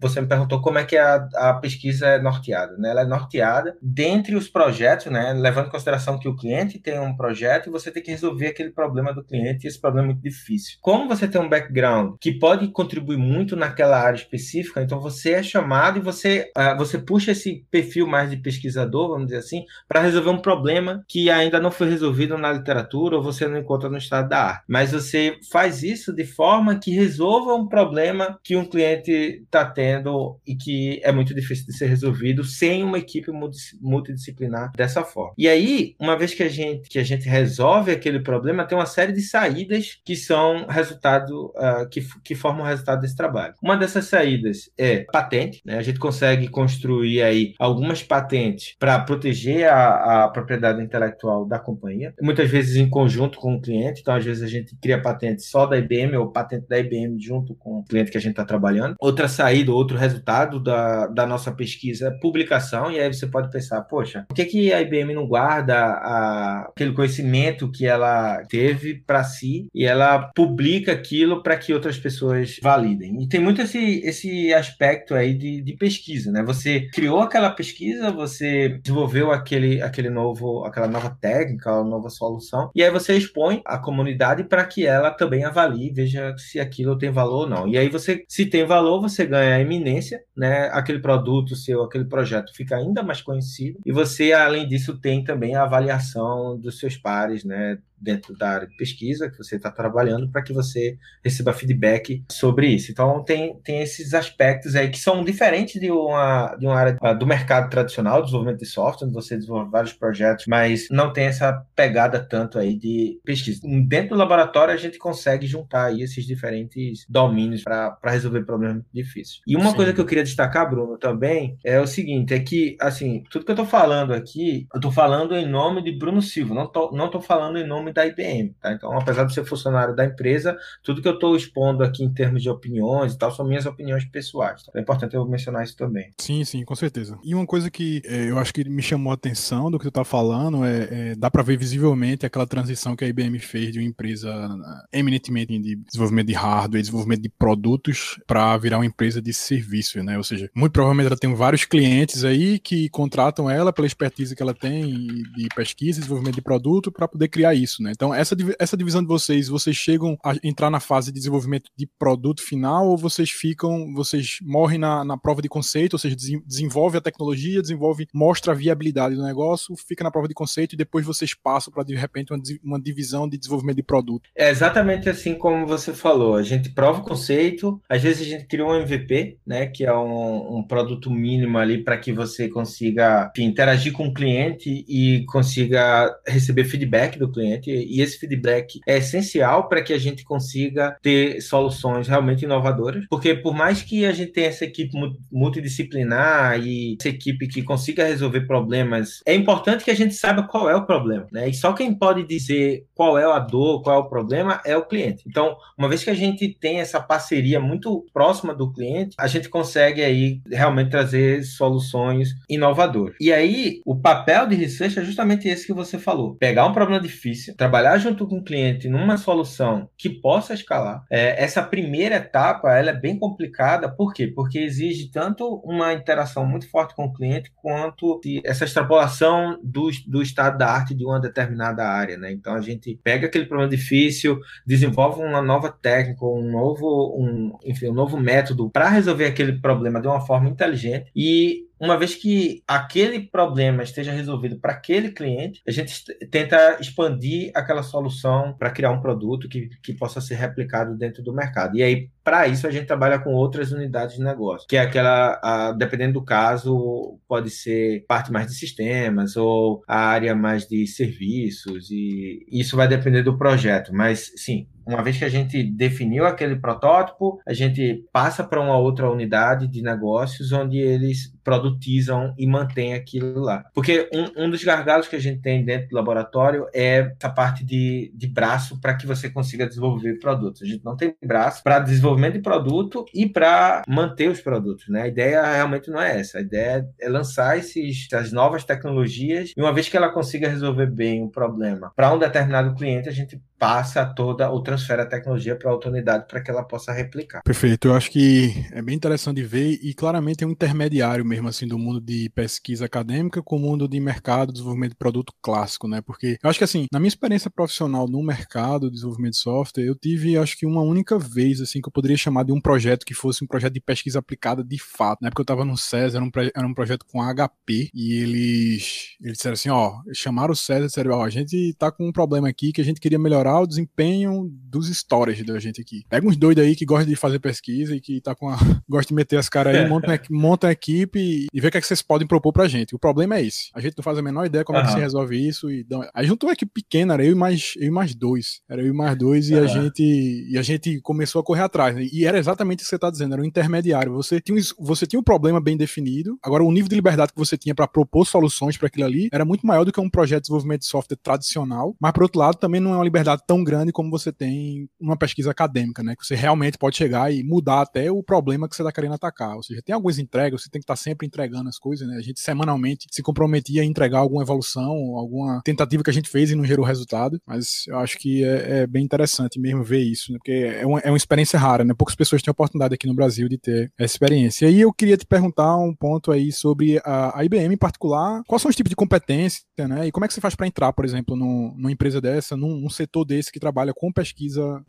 você me perguntou como é que a, a pesquisa é norteada. Né? Ela é norteada dentre os projetos, né? levando em consideração que o cliente tem um projeto e você tem que resolver aquele problema do cliente, e esse problema é muito difícil. Como você tem um background que pode contribuir muito naquela área específica, então você é chamado e você, uh, você puxa esse perfil mais de pesquisador, vamos dizer assim, para resolver um problema que ainda não foi resolvido na literatura ou você não encontra no estado da arte. Mas você faz isso de forma que resolva um problema que um cliente está tendo e que é muito difícil de ser resolvido sem uma equipe multidisciplinar dessa forma. E aí, uma vez que a gente que a gente resolve aquele problema, tem uma série de saídas que são resultado uh, que, que formam o resultado desse trabalho. Uma dessas saídas é patente, né? A gente consegue construir aí algumas patentes para proteger a, a, propriedade intelectual da companhia, muitas vezes em conjunto com o cliente. Então, às vezes, a gente cria patente só da IBM ou patente da IBM junto com o cliente que a gente está trabalhando. Outra saída, outro resultado da, da nossa pesquisa publicação. E aí você pode pensar, poxa, por que, que a IBM não guarda a, aquele conhecimento que ela teve para si e ela publica aquilo para que outras pessoas validem? E tem muito esse, esse aspecto aí de, de pesquisa, né? Você criou aquela pesquisa, você desenvolveu aquele, aquele novo, aquela nova técnica, a nova solução, e aí você expõe a comunidade para que ela também avalie, veja se aquilo tem valor ou não. E aí você, se tem valor, você ganha a eminência, né? Aquele produto seu, aquele projeto fica ainda mais conhecido, e você, além disso, tem também a avaliação dos seus pares, né? Dentro da área de pesquisa que você está trabalhando para que você receba feedback sobre isso. Então tem, tem esses aspectos aí que são diferentes de uma, de uma área ah, do mercado tradicional, desenvolvimento de software, onde você desenvolve vários projetos, mas não tem essa pegada tanto aí de pesquisa. Dentro do laboratório a gente consegue juntar aí esses diferentes domínios para resolver problemas difíceis. E uma Sim. coisa que eu queria destacar, Bruno, também é o seguinte, é que assim, tudo que eu estou falando aqui, eu estou falando em nome de Bruno Silva, não estou não tô falando em nome nome da IBM. Tá? Então, apesar de ser funcionário da empresa, tudo que eu estou expondo aqui em termos de opiniões e tal são minhas opiniões pessoais. Tá? É importante eu mencionar isso também. Sim, sim, com certeza. E uma coisa que é, eu acho que me chamou a atenção do que tu está falando é, é dá para ver visivelmente aquela transição que a IBM fez de uma empresa é, eminentemente de desenvolvimento de hardware, desenvolvimento de produtos para virar uma empresa de serviço, né? Ou seja, muito provavelmente ela tem vários clientes aí que contratam ela pela expertise que ela tem de pesquisa desenvolvimento de produto para poder criar isso isso, né? Então, essa, essa divisão de vocês, vocês chegam a entrar na fase de desenvolvimento de produto final ou vocês ficam, vocês morrem na, na prova de conceito, ou seja, desenvolve a tecnologia, desenvolve, mostra a viabilidade do negócio, fica na prova de conceito e depois vocês passam para, de repente, uma, uma divisão de desenvolvimento de produto? É exatamente assim como você falou. A gente prova o conceito, às vezes a gente cria um MVP, né, que é um, um produto mínimo ali para que você consiga enfim, interagir com o cliente e consiga receber feedback do cliente e esse feedback é essencial para que a gente consiga ter soluções realmente inovadoras, porque por mais que a gente tenha essa equipe multidisciplinar e essa equipe que consiga resolver problemas, é importante que a gente saiba qual é o problema, né? E só quem pode dizer qual é a dor, qual é o problema é o cliente. Então, uma vez que a gente tem essa parceria muito próxima do cliente, a gente consegue aí realmente trazer soluções inovadoras. E aí, o papel de research é justamente esse que você falou: pegar um problema difícil, trabalhar junto com o cliente numa solução que possa escalar. É, essa primeira etapa ela é bem complicada, por quê? Porque exige tanto uma interação muito forte com o cliente quanto essa extrapolação do, do estado da arte de uma determinada área, né? Então a gente pega aquele problema difícil, desenvolve uma nova técnica, um novo, um, enfim, um novo método para resolver aquele problema de uma forma inteligente e uma vez que aquele problema esteja resolvido para aquele cliente, a gente tenta expandir aquela solução para criar um produto que, que possa ser replicado dentro do mercado. E aí, para isso, a gente trabalha com outras unidades de negócio, que é aquela, a, dependendo do caso, pode ser parte mais de sistemas ou a área mais de serviços, e isso vai depender do projeto. Mas, sim, uma vez que a gente definiu aquele protótipo, a gente passa para uma outra unidade de negócios onde eles produtizam e mantêm aquilo lá. Porque um, um dos gargalos que a gente tem dentro do laboratório é essa parte de, de braço para que você consiga desenvolver produtos. A gente não tem braço para desenvolvimento de produto e para manter os produtos. Né? A ideia realmente não é essa. A ideia é lançar esses, essas novas tecnologias e uma vez que ela consiga resolver bem o problema para um determinado cliente, a gente passa toda ou transfere a tecnologia para outra unidade para que ela possa replicar. Perfeito. Eu acho que é bem interessante ver e claramente é um intermediário mesmo assim do mundo de pesquisa acadêmica com o mundo de mercado, desenvolvimento de produto clássico, né? Porque eu acho que assim, na minha experiência profissional no mercado de desenvolvimento de software, eu tive acho que uma única vez assim que eu poderia chamar de um projeto que fosse um projeto de pesquisa aplicada de fato. Na época eu estava no César, era um, era um projeto com HP e eles eles disseram assim, ó, chamaram o César e disseram, ó, a gente tá com um problema aqui que a gente queria melhorar o desempenho dos storage da gente aqui. Pega uns doidos aí que gostam de fazer pesquisa e que tá com a... gosta de meter as caras aí, monta, monta a equipe e vê o que, é que vocês podem propor pra gente. O problema é esse. A gente não faz a menor ideia como uhum. é que se resolve isso. E dá... Aí juntou uma equipe pequena, era eu e mais, eu e mais dois. Era eu e mais dois uhum. e a gente e a gente começou a correr atrás. Né? E era exatamente o que você tá dizendo, era um intermediário. Você tinha, um, você tinha um problema bem definido, agora o nível de liberdade que você tinha para propor soluções para aquilo ali era muito maior do que um projeto de desenvolvimento de software tradicional, mas por outro lado também não é uma liberdade tão grande como você tem uma pesquisa acadêmica, né? Que você realmente pode chegar e mudar até o problema que você está querendo atacar. Ou seja, tem algumas entregas, você tem que estar tá sempre entregando as coisas, né? A gente semanalmente se comprometia a entregar alguma evolução, alguma tentativa que a gente fez e não gerou resultado. Mas eu acho que é, é bem interessante mesmo ver isso, né? Porque é uma, é uma experiência rara, né? Poucas pessoas têm a oportunidade aqui no Brasil de ter essa experiência. E aí eu queria te perguntar um ponto aí sobre a, a IBM em particular. Quais são os tipos de competência, né? E como é que você faz para entrar, por exemplo, num, numa empresa dessa, num, num setor desse que trabalha com pesquisa,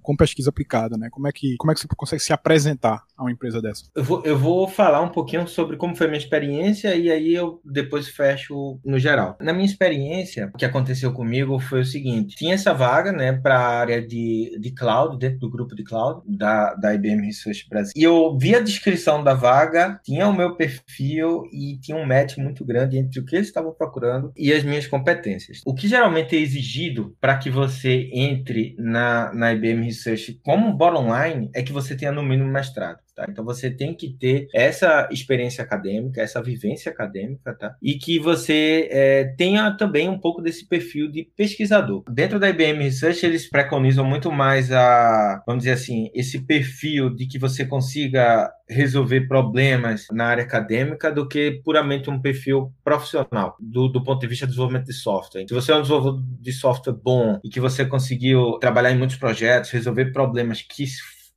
com pesquisa aplicada, né? Como é que, como é que você consegue se apresentar a uma empresa dessa? Eu vou, eu vou falar um pouquinho sobre como foi minha experiência e aí eu depois fecho no geral. Na minha experiência, o que aconteceu comigo foi o seguinte: tinha essa vaga, né, para a área de, de cloud, dentro do grupo de cloud da, da IBM Research Brasil. E eu vi a descrição da vaga, tinha o meu perfil e tinha um match muito grande entre o que eles estavam procurando e as minhas competências. O que geralmente é exigido para que você entre na, na IBM Research como bottom line é que você tenha no mínimo mestrado. Tá? Então você tem que ter essa experiência acadêmica, essa vivência acadêmica, tá? E que você é, tenha também um pouco desse perfil de pesquisador. Dentro da IBM Research eles preconizam muito mais a, vamos dizer assim, esse perfil de que você consiga resolver problemas na área acadêmica do que puramente um perfil profissional do, do ponto de vista do desenvolvimento de software. Se você é um desenvolvedor de software bom e que você conseguiu trabalhar em muitos projetos, resolver problemas que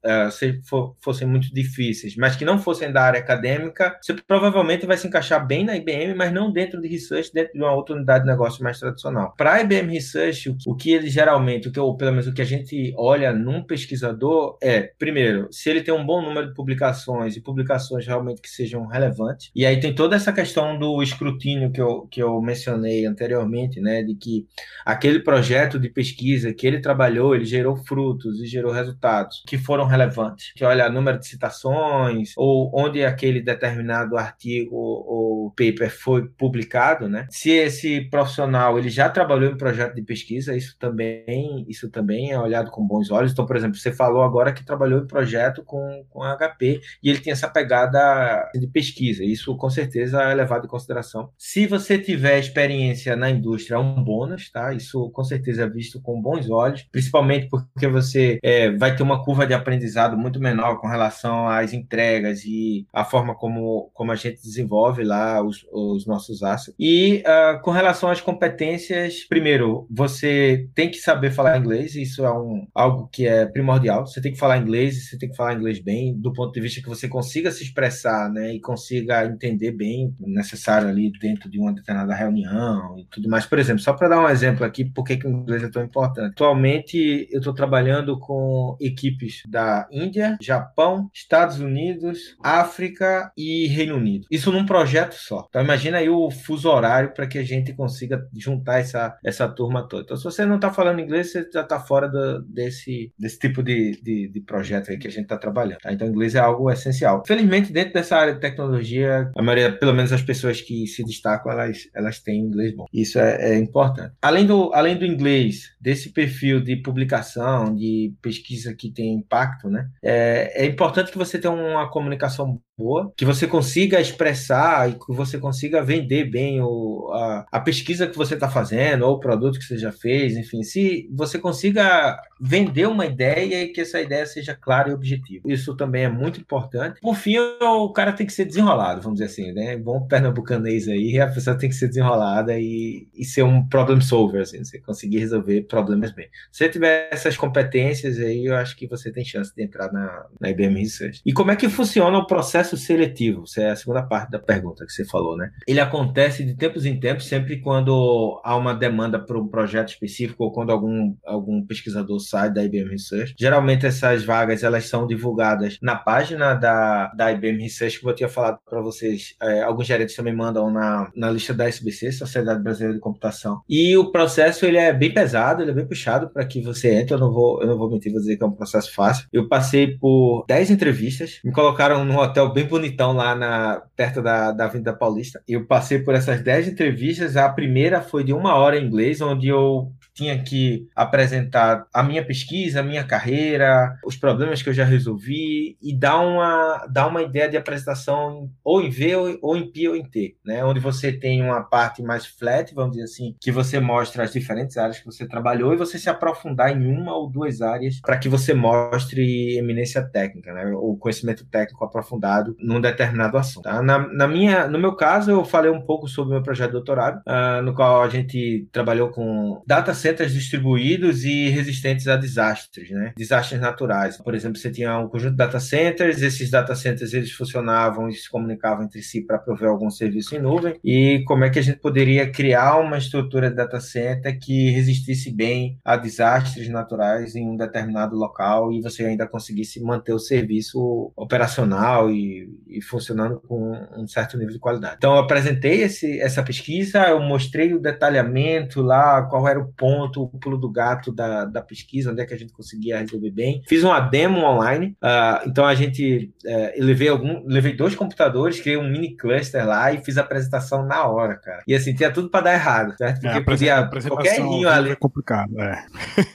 uh, se for, fossem muito difíceis, mas que não fossem da área acadêmica, você provavelmente vai se encaixar bem na IBM, mas não dentro de research, dentro de uma outra unidade de negócio mais tradicional. Para a IBM Research, o, o que ele geralmente, o que, ou pelo menos o que a gente olha num pesquisador é, primeiro, se ele tem um bom número de publicações e publicações realmente que sejam relevantes. E aí tem toda essa questão do escrutínio que eu, que eu mencionei anteriormente, né, de que aquele projeto de pesquisa que ele trabalhou, ele gerou frutos e gerou resultados que foram relevante. Que olha número de citações, ou onde aquele determinado artigo ou o paper foi publicado, né? Se esse profissional ele já trabalhou em projeto de pesquisa, isso também, isso também é olhado com bons olhos. Então, por exemplo, você falou agora que trabalhou em projeto com, com HP e ele tem essa pegada de pesquisa. Isso com certeza é levado em consideração. Se você tiver experiência na indústria, é um bônus, tá? Isso com certeza é visto com bons olhos, principalmente porque você é, vai ter uma curva de aprendizado muito menor com relação às entregas e a forma como, como a gente desenvolve lá os, os nossos assets. E uh, com relação às competências, primeiro, você tem que saber falar inglês, isso é um, algo que é primordial. Você tem que falar inglês, você tem que falar inglês bem, do ponto de vista que você consiga se expressar, né, e consiga entender bem o necessário ali dentro de uma determinada reunião e tudo mais. Por exemplo, só para dar um exemplo aqui, por que, que o inglês é tão importante. Atualmente, eu estou trabalhando com equipes da Índia, Japão, Estados Unidos, África e Reino Unido. Isso num projeto só. Então, imagina aí o fuso horário para que a gente consiga juntar essa, essa turma toda. Então, se você não está falando inglês, você já está fora do, desse, desse tipo de, de, de, projeto aí que a gente está trabalhando. Tá? Então, inglês é algo essencial. Felizmente, dentro dessa área de tecnologia, a maioria, pelo menos as pessoas que se destacam, elas, elas têm inglês bom. Isso é, é importante. Além do, além do inglês, desse perfil de publicação, de pesquisa que tem impacto, né? É, é importante que você tenha uma comunicação boa, que você consiga expressar e que você consiga vender bem o, a, a pesquisa que você está fazendo ou o produto que você já fez, enfim, se você consiga vender uma ideia e que essa ideia seja clara e objetiva. Isso também é muito importante. Por fim, o cara tem que ser desenrolado, vamos dizer assim, né? Bom pernambucanês aí, a pessoa tem que ser desenrolada e, e ser um problem solver, assim, você conseguir resolver problemas bem. Se você tiver essas competências aí, eu acho que você tem chance de entrar na, na IBM Research. E como é que funciona o processo seletivo? Essa é a segunda parte da pergunta que você falou, né? Ele acontece de tempos em tempos, sempre quando há uma demanda para um projeto específico ou quando algum, algum pesquisador sai da IBM Research. Geralmente essas vagas elas são divulgadas na página da, da IBM Research, que eu tinha falado para vocês. É, alguns gerentes também mandam na, na lista da SBC, Sociedade Brasileira de Computação. E o processo ele é bem pesado, ele é bem puxado para que você entre. Eu não vou, eu não vou mentir, vou dizer que é um processo fácil. Eu passei por 10 entrevistas, me colocaram num hotel bem bonitão lá na, perto da, da Avenida Paulista. Eu passei por essas 10 entrevistas. A primeira foi de uma hora em inglês, onde eu tinha que apresentar a minha pesquisa, a minha carreira, os problemas que eu já resolvi e dar uma, dar uma ideia de apresentação ou em V ou em P ou em T, né? Onde você tem uma parte mais flat, vamos dizer assim, que você mostra as diferentes áreas que você trabalhou e você se aprofundar em uma ou duas áreas para que você mostre eminência técnica, né? O conhecimento técnico aprofundado num determinado assunto. Tá? Na, na, minha, no meu caso, eu falei um pouco sobre o meu projeto de doutorado, uh, no qual a gente trabalhou com data centers distribuídos e resistentes a desastres, né? Desastres naturais. Por exemplo, você tinha um conjunto de data centers, esses data centers eles funcionavam e se comunicavam entre si para prover algum serviço em nuvem. E como é que a gente poderia criar uma estrutura de data center que resistisse bem a desastres naturais em um determinado local e você ainda conseguisse manter o serviço operacional e, e funcionando com um certo nível de qualidade. Então, eu apresentei esse, essa pesquisa, eu mostrei o detalhamento lá, qual era o ponto ponto, o pulo do gato da, da pesquisa, onde é que a gente conseguia resolver bem. Fiz uma demo online, uh, então a gente, uh, levei, algum, levei dois computadores, criei um mini cluster lá e fiz a apresentação na hora, cara. E assim, tinha tudo para dar errado, certo? É, Porque é, podia qualquer errinho ali. É complicado, é.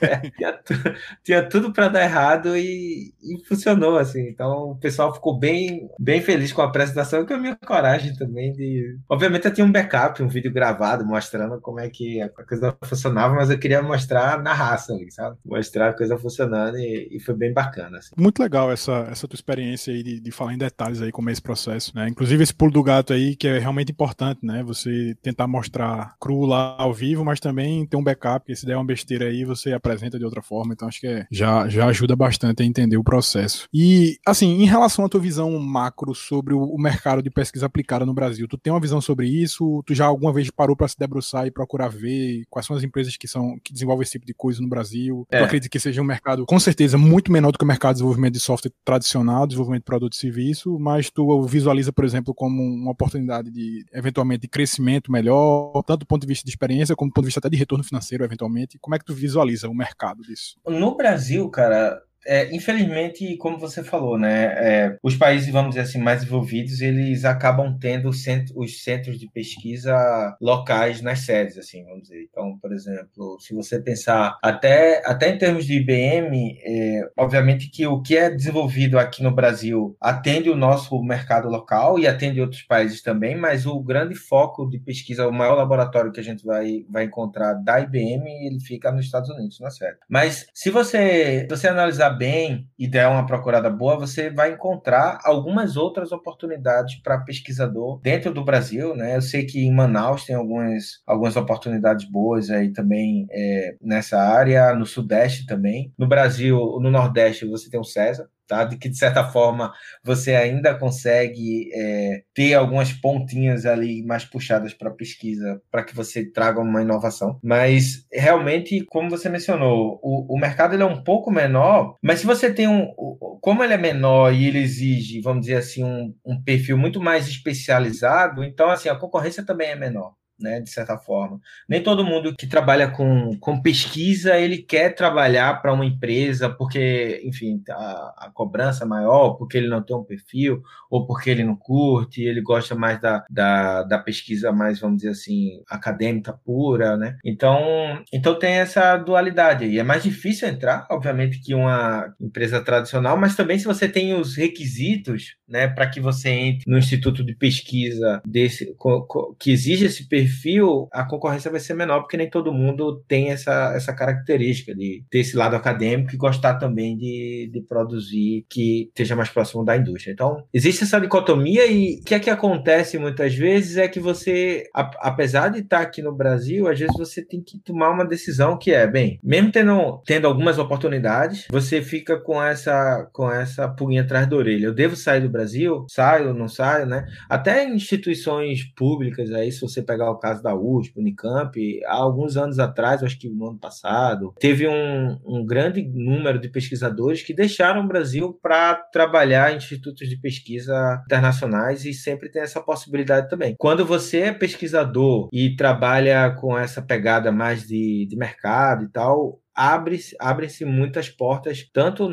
é tinha, tinha, tudo para dar errado e, e, funcionou, assim. Então o pessoal ficou bem, bem feliz com a apresentação e com a minha coragem também de. Obviamente eu tinha um backup, um vídeo gravado mostrando como é que a coisa funcionava, mas eu queria mostrar na raça sabe? Mostrar a coisa funcionando e, e foi bem bacana. Assim. Muito legal essa, essa tua experiência aí de, de falar em detalhes aí como é esse processo, né? Inclusive esse pulo do gato aí, que é realmente importante, né? Você tentar mostrar cru lá ao vivo, mas também ter um backup, que se der uma besteira aí, você apresenta de outra forma. Então acho que é, já, já ajuda bastante a entender o processo. E, assim, em relação à tua visão macro sobre o, o mercado de pesquisa aplicada no Brasil, tu tem uma visão sobre isso? Tu já alguma vez parou para se debruçar e procurar ver quais são as empresas que são que desenvolve esse tipo de coisa no Brasil. É. Eu acredito que seja um mercado, com certeza, muito menor do que o mercado de desenvolvimento de software tradicional, desenvolvimento de produto e serviço, mas tu visualiza, por exemplo, como uma oportunidade de, eventualmente, de crescimento melhor, tanto do ponto de vista de experiência, como do ponto de vista até de retorno financeiro, eventualmente. Como é que tu visualiza o mercado disso? No Brasil, cara, é, infelizmente, como você falou, né, é, os países, vamos dizer assim, mais desenvolvidos, eles acabam tendo os centros de pesquisa locais nas sedes, assim, vamos dizer. Então, por exemplo, se você pensar até, até em termos de IBM, é, obviamente que o que é desenvolvido aqui no Brasil atende o nosso mercado local e atende outros países também, mas o grande foco de pesquisa, o maior laboratório que a gente vai, vai encontrar da IBM, ele fica nos Estados Unidos, na sede. Mas se você, se você analisar bem e der uma procurada boa, você vai encontrar algumas outras oportunidades para pesquisador dentro do Brasil, né? Eu sei que em Manaus tem algumas, algumas oportunidades boas aí também é, nessa área, no Sudeste também. No Brasil, no Nordeste, você tem o César, tá? De que de certa forma você ainda consegue é, ter algumas pontinhas ali mais puxadas para pesquisa, para que você traga uma inovação. Mas realmente, como você mencionou, o, o mercado ele é um pouco menor, mas se você tem um, como ele é menor e ele exige, vamos dizer assim, um, um perfil muito mais especializado, então assim a concorrência também é menor né, de certa forma. Nem todo mundo que trabalha com, com pesquisa, ele quer trabalhar para uma empresa porque, enfim, a, a, cobrança é maior, porque ele não tem um perfil, ou porque ele não curte, ele gosta mais da, da, da pesquisa mais, vamos dizer assim, acadêmica pura, né? Então, então tem essa dualidade aí. É mais difícil entrar, obviamente, que uma empresa tradicional, mas também se você tem os requisitos, né, para que você entre no instituto de pesquisa desse que exige esse perfil a concorrência vai ser menor, porque nem todo mundo tem essa, essa característica de ter esse lado acadêmico e gostar também de, de produzir que esteja mais próximo da indústria. Então, existe essa dicotomia e o que é que acontece muitas vezes é que você, apesar de estar aqui no Brasil, às vezes você tem que tomar uma decisão que é, bem, mesmo tendo, tendo algumas oportunidades, você fica com essa, com essa pulguinha atrás da orelha. Eu devo sair do Brasil? Saio, não saio, né? Até instituições públicas aí, se você pegar o caso da USP, Unicamp, há alguns anos atrás, acho que no ano passado, teve um, um grande número de pesquisadores que deixaram o Brasil para trabalhar em institutos de pesquisa internacionais e sempre tem essa possibilidade também. Quando você é pesquisador e trabalha com essa pegada mais de, de mercado e tal, abre-se abrem muitas portas tanto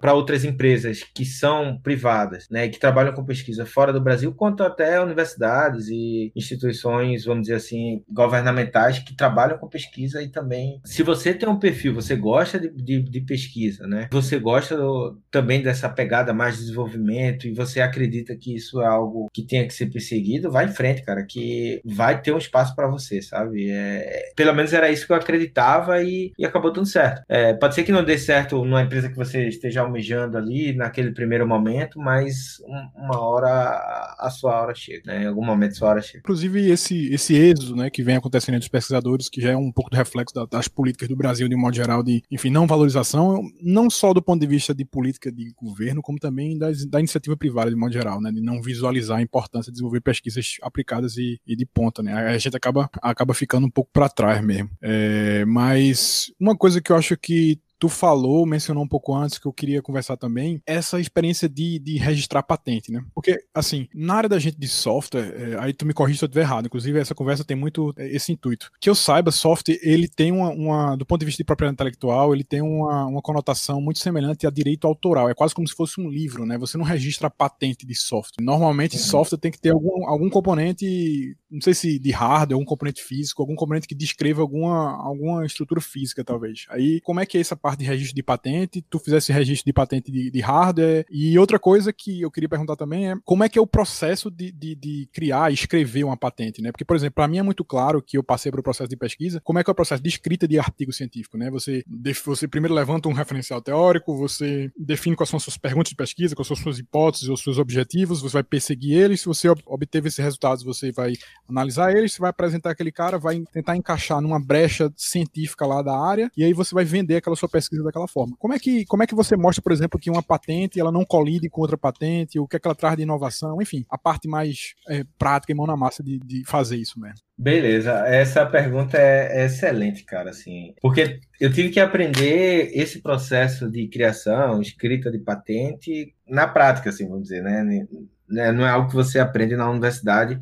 para outras empresas que são privadas, né, que trabalham com pesquisa fora do Brasil, quanto até universidades e instituições, vamos dizer assim, governamentais que trabalham com pesquisa e também, se você tem um perfil, você gosta de, de, de pesquisa, né, você gosta do, também dessa pegada mais de desenvolvimento e você acredita que isso é algo que tenha que ser perseguido, vai em frente, cara, que vai ter um espaço para você, sabe? É, pelo menos era isso que eu acreditava e, e acabou dando certo. É, pode ser que não dê certo numa empresa que você esteja almejando ali naquele primeiro momento, mas uma hora a sua hora chega, né? Em algum momento a sua hora chega. Inclusive esse esse êxodo, né, que vem acontecendo entre os pesquisadores, que já é um pouco do reflexo das políticas do Brasil de um modo geral de, enfim, não valorização, não só do ponto de vista de política de governo, como também das, da iniciativa privada de modo geral, né, de não visualizar a importância de desenvolver pesquisas aplicadas e, e de ponta, né? A gente acaba acaba ficando um pouco para trás mesmo. É, mas uma coisa que eu acho que tu falou, mencionou um pouco antes que eu queria conversar também, essa experiência de, de registrar patente, né? Porque, assim, na área da gente de software, é, aí tu me corrige se eu estiver errado, inclusive essa conversa tem muito é, esse intuito. Que eu saiba, software, ele tem uma, uma do ponto de vista de propriedade intelectual, ele tem uma, uma conotação muito semelhante a direito autoral, é quase como se fosse um livro, né? Você não registra patente de software. Normalmente, uhum. software tem que ter algum, algum componente, não sei se de hardware, algum componente físico, algum componente que descreva alguma, alguma estrutura física, talvez. Aí, como é que é essa parte de registro de patente, tu fizesse registro de patente de, de, hardware. E outra coisa que eu queria perguntar também é como é que é o processo de, de, de criar e escrever uma patente, né? Porque, por exemplo, para mim é muito claro que eu passei para o processo de pesquisa, como é que é o processo de escrita de artigo científico, né? Você, você primeiro levanta um referencial teórico, você define quais são as suas perguntas de pesquisa, quais são as suas hipóteses, os seus objetivos, você vai perseguir eles, se você obteve esses resultados, você vai analisar eles, você vai apresentar aquele cara, vai tentar encaixar numa brecha científica lá da área, e aí você vai vender aquela sua pesquisa daquela forma. Como é que, como é que você mostra, por exemplo, que uma patente ela não colide com outra patente, o que é que ela traz de inovação, enfim, a parte mais é, prática e mão na massa de, de fazer isso mesmo. Beleza, essa pergunta é, é, excelente, cara, assim, porque eu tive que aprender esse processo de criação, escrita de patente na prática, assim, vamos dizer, né? né não é algo que você aprende na universidade,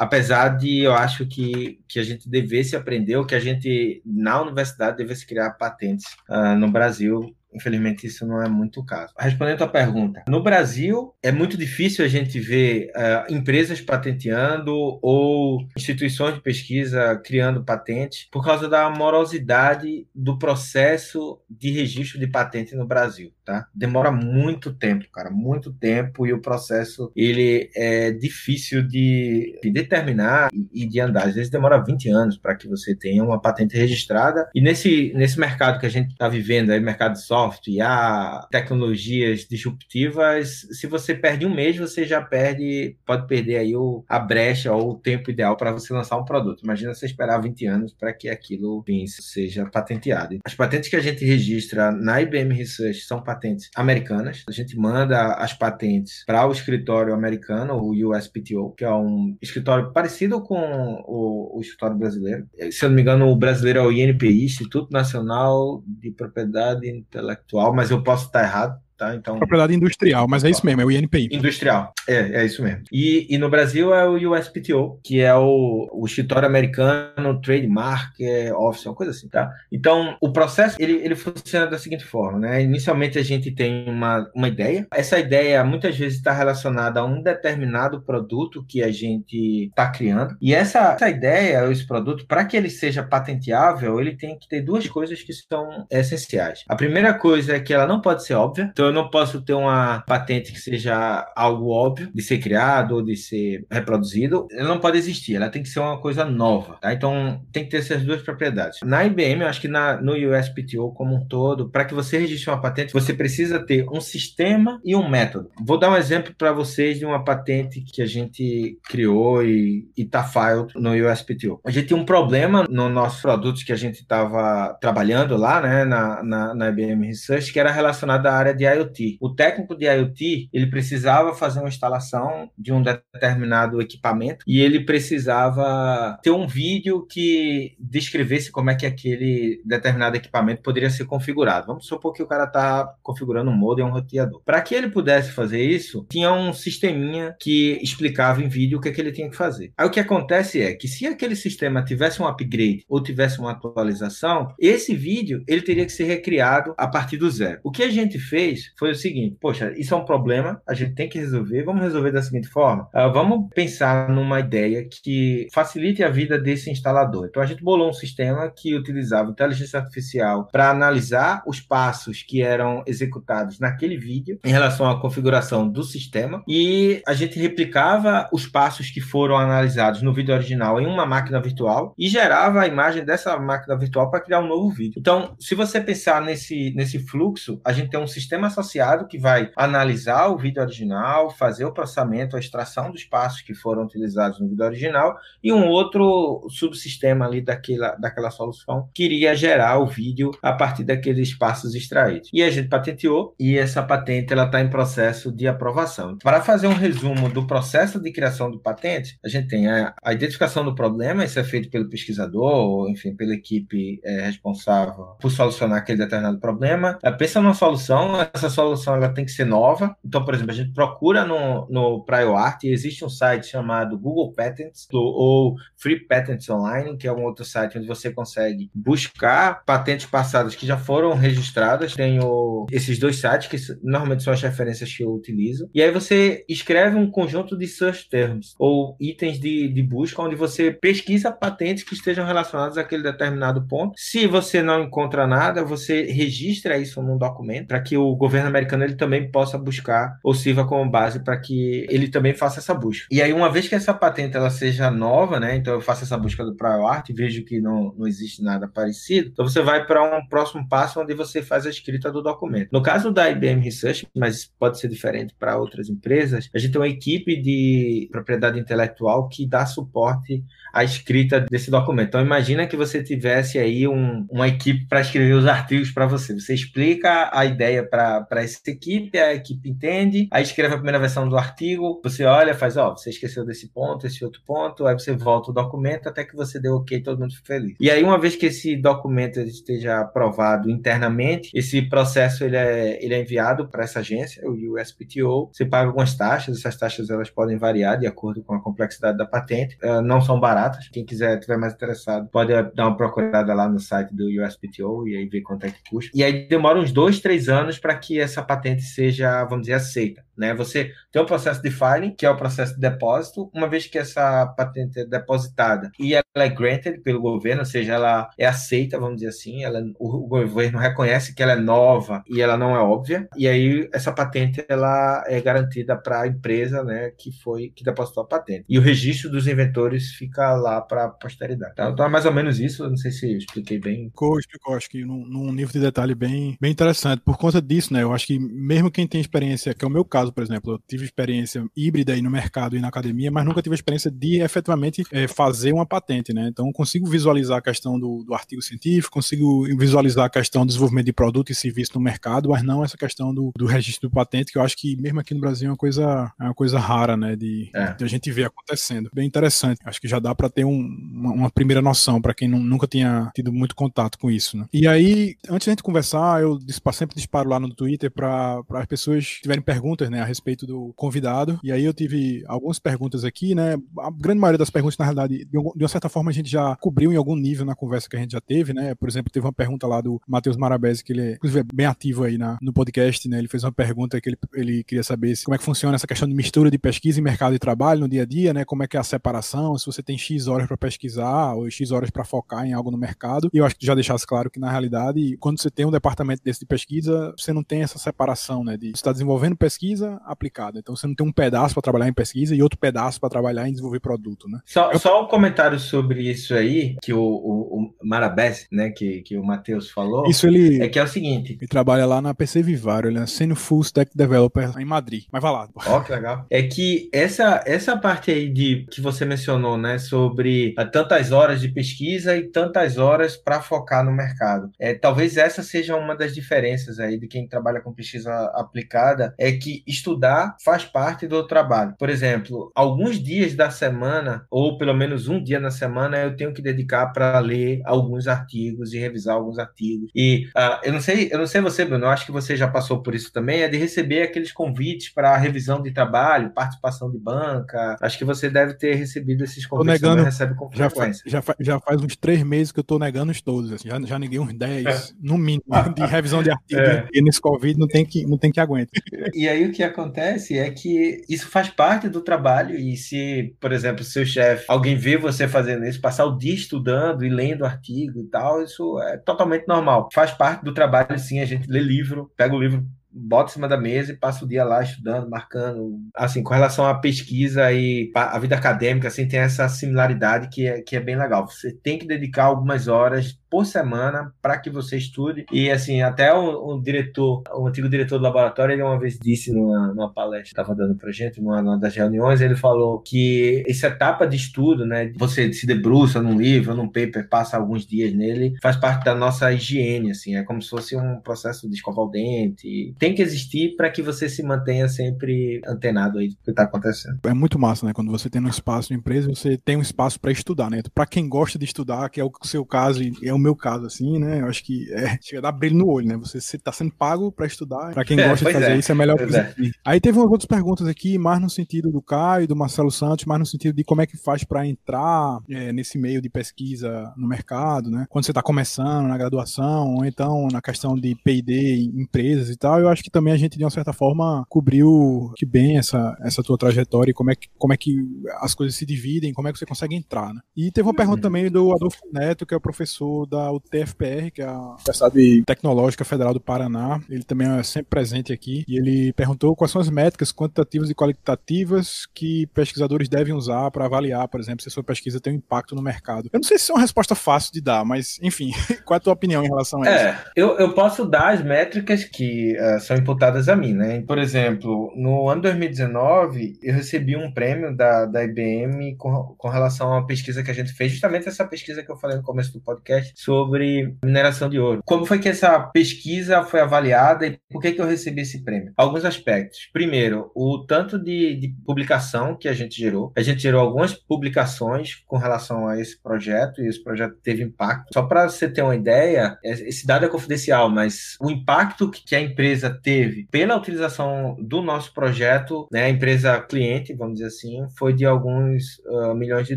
apesar de eu acho que, que a gente devesse aprender, ou que a gente, na universidade, devesse criar patentes uh, no Brasil infelizmente isso não é muito o caso. Respondendo a pergunta, no Brasil é muito difícil a gente ver uh, empresas patenteando ou instituições de pesquisa criando patentes por causa da morosidade do processo de registro de patente no Brasil, tá? Demora muito tempo, cara, muito tempo e o processo ele é difícil de, de determinar e de andar. Às vezes demora 20 anos para que você tenha uma patente registrada e nesse, nesse mercado que a gente está vivendo aí, mercado de software, IA, tecnologias disruptivas, se você perde um mês, você já perde, pode perder aí o, a brecha ou o tempo ideal para você lançar um produto. Imagina você esperar 20 anos para que aquilo seja patenteado. As patentes que a gente registra na IBM Research são patentes americanas. A gente manda as patentes para o escritório americano, o USPTO, que é um escritório parecido com o, o escritório brasileiro. Se eu não me engano, o brasileiro é o INPI, Instituto Nacional de Propriedade Intelectual, mas eu posso estar errado tá? Então, Propriedade industrial, mas é isso mesmo, é o INPI. Industrial, é, é isso mesmo. E, e no Brasil é o USPTO, que é o, o escritório americano Trademark Office, uma coisa assim, tá? Então, o processo, ele, ele funciona da seguinte forma, né? Inicialmente a gente tem uma, uma ideia, essa ideia muitas vezes está relacionada a um determinado produto que a gente está criando, e essa, essa ideia, esse produto, para que ele seja patenteável, ele tem que ter duas coisas que são essenciais. A primeira coisa é que ela não pode ser óbvia, então eu não posso ter uma patente que seja algo óbvio de ser criado ou de ser reproduzido. Ela não pode existir, ela tem que ser uma coisa nova. Tá? Então, tem que ter essas duas propriedades. Na IBM, eu acho que na, no USPTO como um todo, para que você registre uma patente, você precisa ter um sistema e um método. Vou dar um exemplo para vocês de uma patente que a gente criou e está filed no USPTO. A gente tinha um problema nos nossos produtos que a gente estava trabalhando lá, né, na, na, na IBM Research, que era relacionado à área de IoT. IoT. O técnico de IoT, ele precisava fazer uma instalação de um determinado equipamento e ele precisava ter um vídeo que descrevesse como é que aquele determinado equipamento poderia ser configurado. Vamos supor que o cara está configurando um modem um roteador. Para que ele pudesse fazer isso, tinha um sisteminha que explicava em vídeo o que, é que ele tinha que fazer. Aí o que acontece é que se aquele sistema tivesse um upgrade ou tivesse uma atualização, esse vídeo ele teria que ser recriado a partir do zero. O que a gente fez foi o seguinte: poxa, isso é um problema, a gente tem que resolver. Vamos resolver da seguinte forma: uh, vamos pensar numa ideia que facilite a vida desse instalador. Então a gente bolou um sistema que utilizava inteligência artificial para analisar os passos que eram executados naquele vídeo em relação à configuração do sistema e a gente replicava os passos que foram analisados no vídeo original em uma máquina virtual e gerava a imagem dessa máquina virtual para criar um novo vídeo. Então, se você pensar nesse, nesse fluxo, a gente tem um sistema associado que vai analisar o vídeo original, fazer o processamento, a extração dos passos que foram utilizados no vídeo original e um outro subsistema ali daquela, daquela solução que iria gerar o vídeo a partir daqueles passos extraídos. E a gente patenteou e essa patente ela está em processo de aprovação. Para fazer um resumo do processo de criação do patente, a gente tem a, a identificação do problema, isso é feito pelo pesquisador, ou enfim, pela equipe é, responsável por solucionar aquele determinado problema. Pensa numa solução, essa solução ela tem que ser nova. Então, por exemplo, a gente procura no, no PrioArt, existe um site chamado Google Patents ou Free Patents Online, que é um outro site onde você consegue buscar patentes passadas que já foram registradas. Tem o, esses dois sites, que normalmente são as referências que eu utilizo. E aí você escreve um conjunto de search terms ou itens de, de busca, onde você pesquisa patentes que estejam relacionadas àquele determinado ponto. Se você não encontra nada, você registra isso num documento para que o governo americano ele também possa buscar ou sirva como base para que ele também faça essa busca. E aí, uma vez que essa patente ela seja nova, né? Então eu faço essa busca do PriorArt e vejo que não, não existe nada parecido, então você vai para um próximo passo onde você faz a escrita do documento. No caso da IBM Research, mas pode ser diferente para outras empresas, a gente tem uma equipe de propriedade intelectual que dá suporte à escrita desse documento. Então imagina que você tivesse aí um, uma equipe para escrever os artigos para você. Você explica a ideia para para essa equipe, a equipe entende, aí escreve a primeira versão do artigo, você olha, faz, ó, você esqueceu desse ponto, esse outro ponto, aí você volta o documento até que você deu ok, todo mundo fica feliz. E aí, uma vez que esse documento esteja aprovado internamente, esse processo ele é, ele é enviado para essa agência, o USPTO, você paga algumas taxas, essas taxas elas podem variar de acordo com a complexidade da patente, uh, não são baratas, quem quiser, tiver mais interessado, pode dar uma procurada lá no site do USPTO e aí ver quanto é que custa. E aí demora uns dois, três anos para que essa patente seja, vamos dizer, aceita. Né? Você tem um processo de filing, que é o processo de depósito, uma vez que essa patente é depositada e ela é granted pelo governo, ou seja, ela é aceita, vamos dizer assim, ela, o, o governo reconhece que ela é nova e ela não é óbvia, e aí essa patente ela é garantida para a empresa né, que foi que depositou a patente. E o registro dos inventores fica lá para a posteridade. Tá? Então é mais ou menos isso, não sei se eu expliquei bem. Ficou, explicou, acho que num, num nível de detalhe bem, bem interessante. Por conta disso, né, eu acho que mesmo quem tem experiência, que é o meu caso, por exemplo, eu tive experiência híbrida aí no mercado e na academia, mas nunca tive a experiência de efetivamente é, fazer uma patente, né? Então consigo visualizar a questão do, do, artigo científico, consigo visualizar a questão do desenvolvimento de produto e serviço no mercado, mas não essa questão do, do registro do patente, que eu acho que mesmo aqui no Brasil é uma coisa, é uma coisa rara, né? De, é. de a gente ver acontecendo. Bem interessante. Acho que já dá para ter um, uma, uma, primeira noção para quem não, nunca tinha tido muito contato com isso, né? E aí, antes da gente conversar, eu sempre disparo lá no Twitter para as pessoas tiverem perguntas, né, a respeito do convidado. E aí eu tive algumas perguntas aqui, né? A grande maioria das perguntas, na realidade, de, uma certa forma, a gente já cobriu em algum nível na conversa que a gente já teve, né? Por exemplo, teve uma pergunta lá do Matheus Marabese, que ele é, inclusive, é bem ativo aí na, no podcast, né? Ele fez uma pergunta que ele, ele queria saber se, como é que funciona essa questão de mistura de pesquisa e mercado de trabalho no dia a dia, né? Como é que é a separação, se você tem X horas para pesquisar ou X horas para focar em algo no mercado. E eu acho que já deixasse claro que, na realidade, quando você tem um departamento desse de pesquisa, você não tem essa separação, né? De você está desenvolvendo pesquisa aplicada. Então você não tem um pedaço para trabalhar em pesquisa e outro pedaço para trabalhar em desenvolver produto, né? Só, eu... só um comentário sobre isso aí, que o, o, o Marabés, né, que, que o Matheus falou. Isso ele. É que é o seguinte. Ele trabalha lá na PC Vivário, ele é sendo full stack developer em Madrid. Mas vai lá. Ó, oh, que legal. É que essa, essa parte aí de que você mencionou, né, sobre ah, tantas horas de pesquisa e tantas horas para focar no mercado. É, talvez essa seja uma das diferenças aí de quem trabalha com pesquisa aplicada, é que estudar faz parte do trabalho. Por exemplo, alguns dias da semana, ou pelo menos um dia na semana, eu tenho que dedicar para ler alguns artigos e revisar alguns artigos. E uh, eu não sei, eu não sei você, Bruno, eu acho que você já passou por isso também, é de receber aqueles convites para revisão de trabalho, participação de banca. Acho que você deve ter recebido esses convites, negando, recebe com frequência. Já, faz, já, faz uns três meses que eu estou negando os todos, assim, já, já neguei uns dez, é. no mínimo, de revisão de artigo. É. Nesse Covid não tem que, não tem que aguentar. E aí o que acontece é que isso faz parte do trabalho e se, por exemplo, seu chefe, alguém vê você fazendo isso, passar o dia estudando e lendo artigo e tal, isso é totalmente normal. Faz parte do trabalho, sim, a gente lê livro, pega o livro bota em cima da mesa e passa o dia lá estudando, marcando. Assim, com relação à pesquisa e a vida acadêmica, assim, tem essa similaridade que é, que é bem legal. Você tem que dedicar algumas horas por semana para que você estude. E assim, até o, o, diretor, o antigo diretor do laboratório, ele uma vez disse numa, numa palestra que estava dando para gente, numa, numa, das reuniões, ele falou que essa etapa de estudo, né, você se debruça num livro, num paper, passa alguns dias nele, faz parte da nossa higiene, assim, é como se fosse um processo de escovar o dente. Tem que existir para que você se mantenha sempre antenado aí do que está acontecendo. É muito massa, né? Quando você tem um espaço de empresa, você tem um espaço para estudar, né? Para quem gosta de estudar, que é o seu caso é o meu caso, assim, né? Eu acho que é, chega a dar brilho no olho, né? Você está sendo pago para estudar. Para quem é, gosta de fazer é. isso, é melhor que é. Aí teve umas outras perguntas aqui, mais no sentido do Caio, do Marcelo Santos, mais no sentido de como é que faz para entrar é, nesse meio de pesquisa no mercado, né? Quando você está começando na graduação, ou então na questão de P&D em empresas e tal, eu acho que também a gente, de uma certa forma, cobriu que bem essa, essa tua trajetória e como é, que, como é que as coisas se dividem, como é que você consegue entrar, né? E teve uma pergunta uhum. também do Adolfo Neto, que é o professor da TFPR, que é a Universidade Tecnológica Federal do Paraná. Ele também é sempre presente aqui. E ele perguntou quais são as métricas quantitativas e qualitativas que pesquisadores devem usar para avaliar, por exemplo, se a sua pesquisa tem um impacto no mercado. Eu não sei se é uma resposta fácil de dar, mas, enfim, qual é a tua opinião em relação a isso? É, eu, eu posso dar as métricas que uh, são imputadas a mim, né? Por exemplo, no ano 2019, eu recebi um prêmio da, da IBM com, com relação a uma pesquisa que a gente fez, justamente essa pesquisa que eu falei no começo do podcast, sobre mineração de ouro. Como foi que essa pesquisa foi avaliada e por que, que eu recebi esse prêmio? Alguns aspectos. Primeiro, o tanto de, de publicação que a gente gerou. A gente gerou algumas publicações com relação a esse projeto e esse projeto teve impacto. Só para você ter uma ideia, esse dado é confidencial, mas o impacto que a empresa teve pela utilização do nosso projeto, né, a empresa cliente, vamos dizer assim, foi de alguns uh, milhões de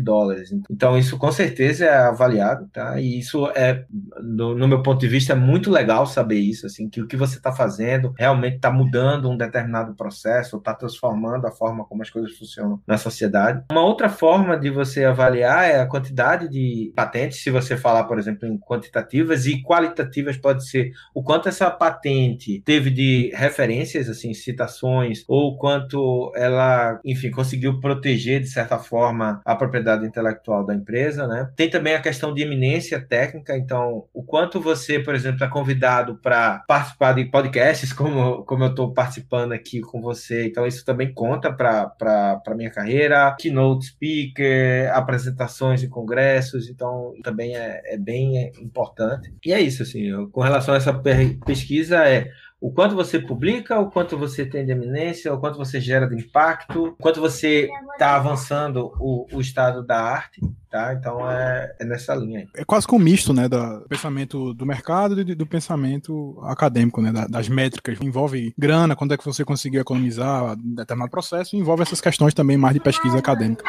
dólares. Então, isso com certeza é avaliado, tá? E isso é, no, no meu ponto de vista, é muito legal saber isso, assim, que o que você está fazendo realmente está mudando um determinado processo, está transformando a forma como as coisas funcionam na sociedade. Uma outra forma de você avaliar é a quantidade de patentes, se você falar, por exemplo, em quantitativas e qualitativas pode ser o quanto essa patente teve de referências, assim, citações, ou quanto ela, enfim, conseguiu proteger de certa forma a propriedade intelectual da empresa, né? Tem também a questão de eminência técnica, então o quanto você, por exemplo, é convidado para participar de podcasts, como, como eu estou participando aqui com você, então isso também conta para a minha carreira, keynote speaker, apresentações em congressos, então também é, é bem importante. E é isso, assim, eu, com relação a essa pesquisa, é o quanto você publica, o quanto você tem de eminência, o quanto você gera de impacto, o quanto você está avançando o, o estado da arte tá? Então é, é nessa linha aí. É quase que um misto, né, do pensamento do mercado e do pensamento acadêmico, né, das métricas. Envolve grana, quando é que você conseguiu economizar determinado processo, e envolve essas questões também mais de pesquisa acadêmica.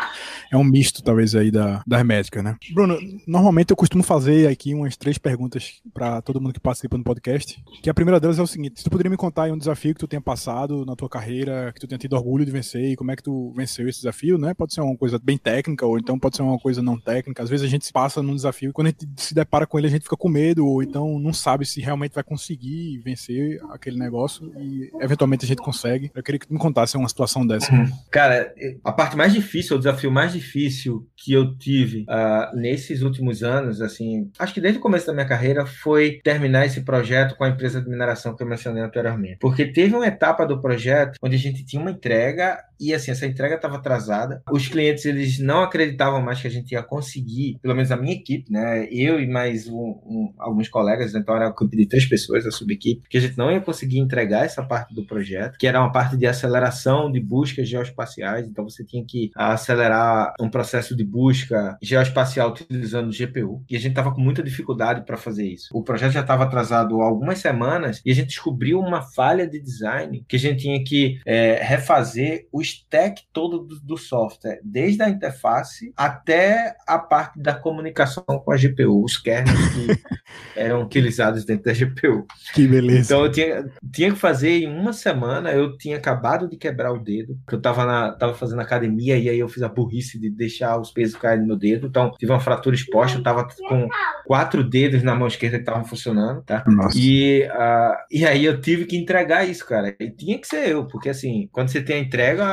É um misto, talvez, aí da, das métricas, né? Bruno, normalmente eu costumo fazer aqui umas três perguntas para todo mundo que participa no podcast, que a primeira delas é o seguinte, tu poderia me contar um desafio que tu tenha passado na tua carreira, que tu tenha tido orgulho de vencer, e como é que tu venceu esse desafio, né? Pode ser uma coisa bem técnica, ou então pode ser uma coisa não técnica. Às vezes a gente passa num desafio e quando a gente se depara com ele, a gente fica com medo, ou então não sabe se realmente vai conseguir vencer aquele negócio e eventualmente a gente consegue. Eu queria que tu me contasse uma situação dessa. Uhum. Cara, a parte mais difícil, o desafio mais difícil que eu tive uh, nesses últimos anos, assim, acho que desde o começo da minha carreira, foi terminar esse projeto com a empresa de mineração que eu mencionei anteriormente. Porque teve uma etapa do projeto onde a gente tinha uma entrega e assim, essa entrega estava atrasada. Os clientes eles não acreditavam mais que a gente ia conseguir, pelo menos a minha equipe, né? Eu e mais um, um, alguns colegas, então era uma equipe de três pessoas, a subequipe, que a gente não ia conseguir entregar essa parte do projeto, que era uma parte de aceleração de buscas geoespaciais. Então você tinha que acelerar um processo de busca geoespacial utilizando GPU. E a gente estava com muita dificuldade para fazer isso. O projeto já estava atrasado há algumas semanas e a gente descobriu uma falha de design que a gente tinha que é, refazer o stack todo do, do software, desde a interface até a parte da comunicação com a GPU, os kernels que eram utilizados dentro da GPU. Que beleza. Então eu tinha, tinha que fazer em uma semana, eu tinha acabado de quebrar o dedo, porque eu estava na, tava fazendo academia e aí eu fiz a burrice de deixar os pesos caírem no meu dedo, então tive uma fratura exposta, eu estava com quatro dedos na mão esquerda que estavam funcionando, tá? Nossa. E, uh, e aí eu tive que entregar isso, cara. E tinha que ser eu, porque assim, quando você tem a entrega,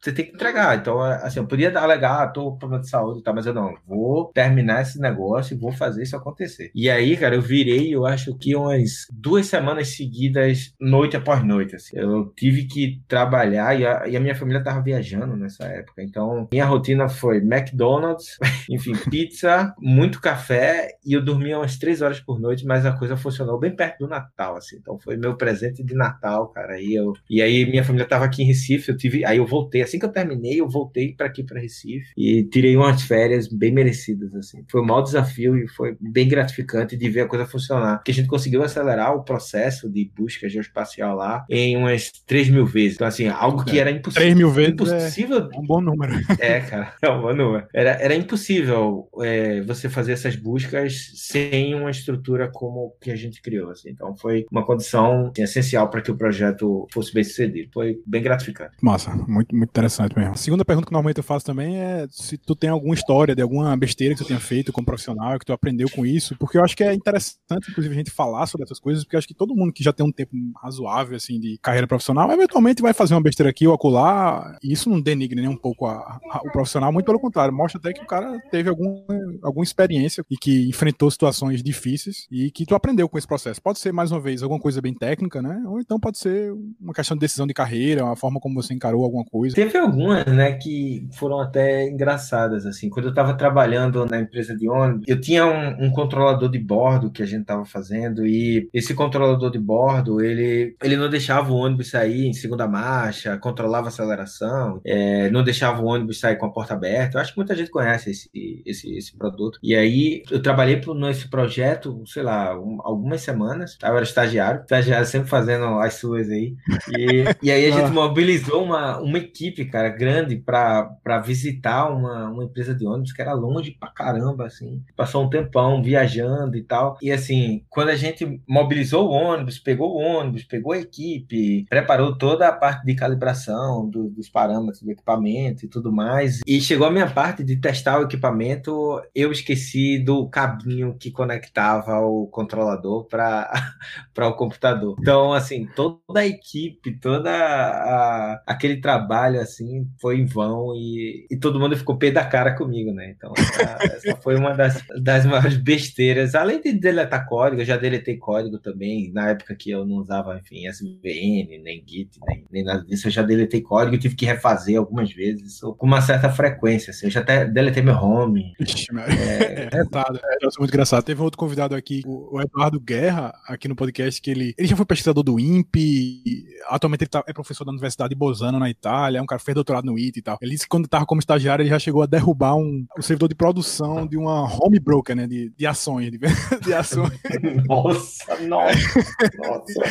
você tem que entregar. Então, assim, eu podia alegar, ah, tô com problema de saúde e tal, mas eu não, vou terminar esse negócio e vou fazer isso acontecer. E aí, cara, eu virei, eu acho que umas duas semanas seguidas, noite após noite, assim. Eu tive que trabalhar e a, e a minha família tava viajando nessa época. Então, minha rotina foi McDonald's, enfim, pizza, muito café e eu dormia umas três horas por noite, mas a coisa funcionou bem perto do Natal, assim. Então, foi meu presente de Natal, cara. E, eu, e aí, minha família tava aqui em Recife, eu tive, aí eu voltei. Assim que eu terminei, eu voltei para aqui, para Recife, e tirei umas férias bem merecidas, assim. Foi um maior desafio e foi bem gratificante de ver a coisa funcionar. Que a gente conseguiu acelerar o processo de busca geoespacial lá em umas 3 mil vezes. Então, assim, algo que era impossível. 3 mil vezes impossível. É um bom número. É, cara, é um bom número. Era, era impossível é, você fazer essas buscas sem uma estrutura como que a gente criou, assim. Então, foi uma condição assim, essencial para que o projeto fosse bem sucedido. Foi bem gratificante. Massa, muito, muito interessante mesmo. A segunda pergunta que normalmente eu faço também é se tu tem alguma história de alguma besteira que tu tenha feito como profissional, que tu aprendeu com isso, porque eu acho que é interessante, inclusive, a gente falar sobre essas coisas, porque eu acho que todo mundo que já tem um tempo razoável, assim, de carreira profissional, eventualmente vai fazer uma besteira aqui ou acolá, e isso não denigre nem um pouco a, a, o profissional, muito pelo contrário, mostra até que o cara teve algum, alguma experiência e que enfrentou situações difíceis e que tu aprendeu com esse processo. Pode ser, mais uma vez, alguma coisa bem técnica, né? Ou então pode ser uma questão de decisão de carreira, uma forma como você encarou alguma alguma coisa? Teve algumas, né, que foram até engraçadas, assim. Quando eu estava trabalhando na empresa de ônibus, eu tinha um, um controlador de bordo que a gente estava fazendo e esse controlador de bordo, ele, ele não deixava o ônibus sair em segunda marcha, controlava a aceleração, é, não deixava o ônibus sair com a porta aberta. Eu acho que muita gente conhece esse, esse, esse produto. E aí, eu trabalhei nesse projeto, sei lá, um, algumas semanas. Eu era estagiário, estagiário sempre fazendo as suas aí. E, e aí a gente ah. mobilizou uma, uma equipe, cara, grande para visitar uma, uma empresa de ônibus que era longe pra caramba, assim. Passou um tempão viajando e tal. E assim, quando a gente mobilizou o ônibus, pegou o ônibus, pegou a equipe, preparou toda a parte de calibração do, dos parâmetros do equipamento e tudo mais. E chegou a minha parte de testar o equipamento, eu esqueci do cabinho que conectava o controlador para o computador. Então, assim, toda a equipe, toda a, aquele trabalho assim foi em vão e, e todo mundo ficou pé da cara comigo, né? Então, essa, essa foi uma das, das maiores besteiras. Além de deletar código, eu já deletei código também, na época que eu não usava, enfim, SVN, nem Git, nem, nem nada disso, eu já deletei código, tive que refazer algumas vezes, com uma certa frequência, assim, eu já até deletei meu home. Ixi, é, é, é, é, muito engraçado. Teve um outro convidado aqui, o, Eduardo Guerra, aqui no podcast, que ele, ele já foi pesquisador do INPE, atualmente ele tá, é professor da Universidade de Bolzano, na Itália, é um cara que fez doutorado no IT e tal. Ele disse que quando estava como estagiário, ele já chegou a derrubar um, um servidor de produção de uma home broker, né, de, de ações, de, de ações. nossa, nossa, nossa.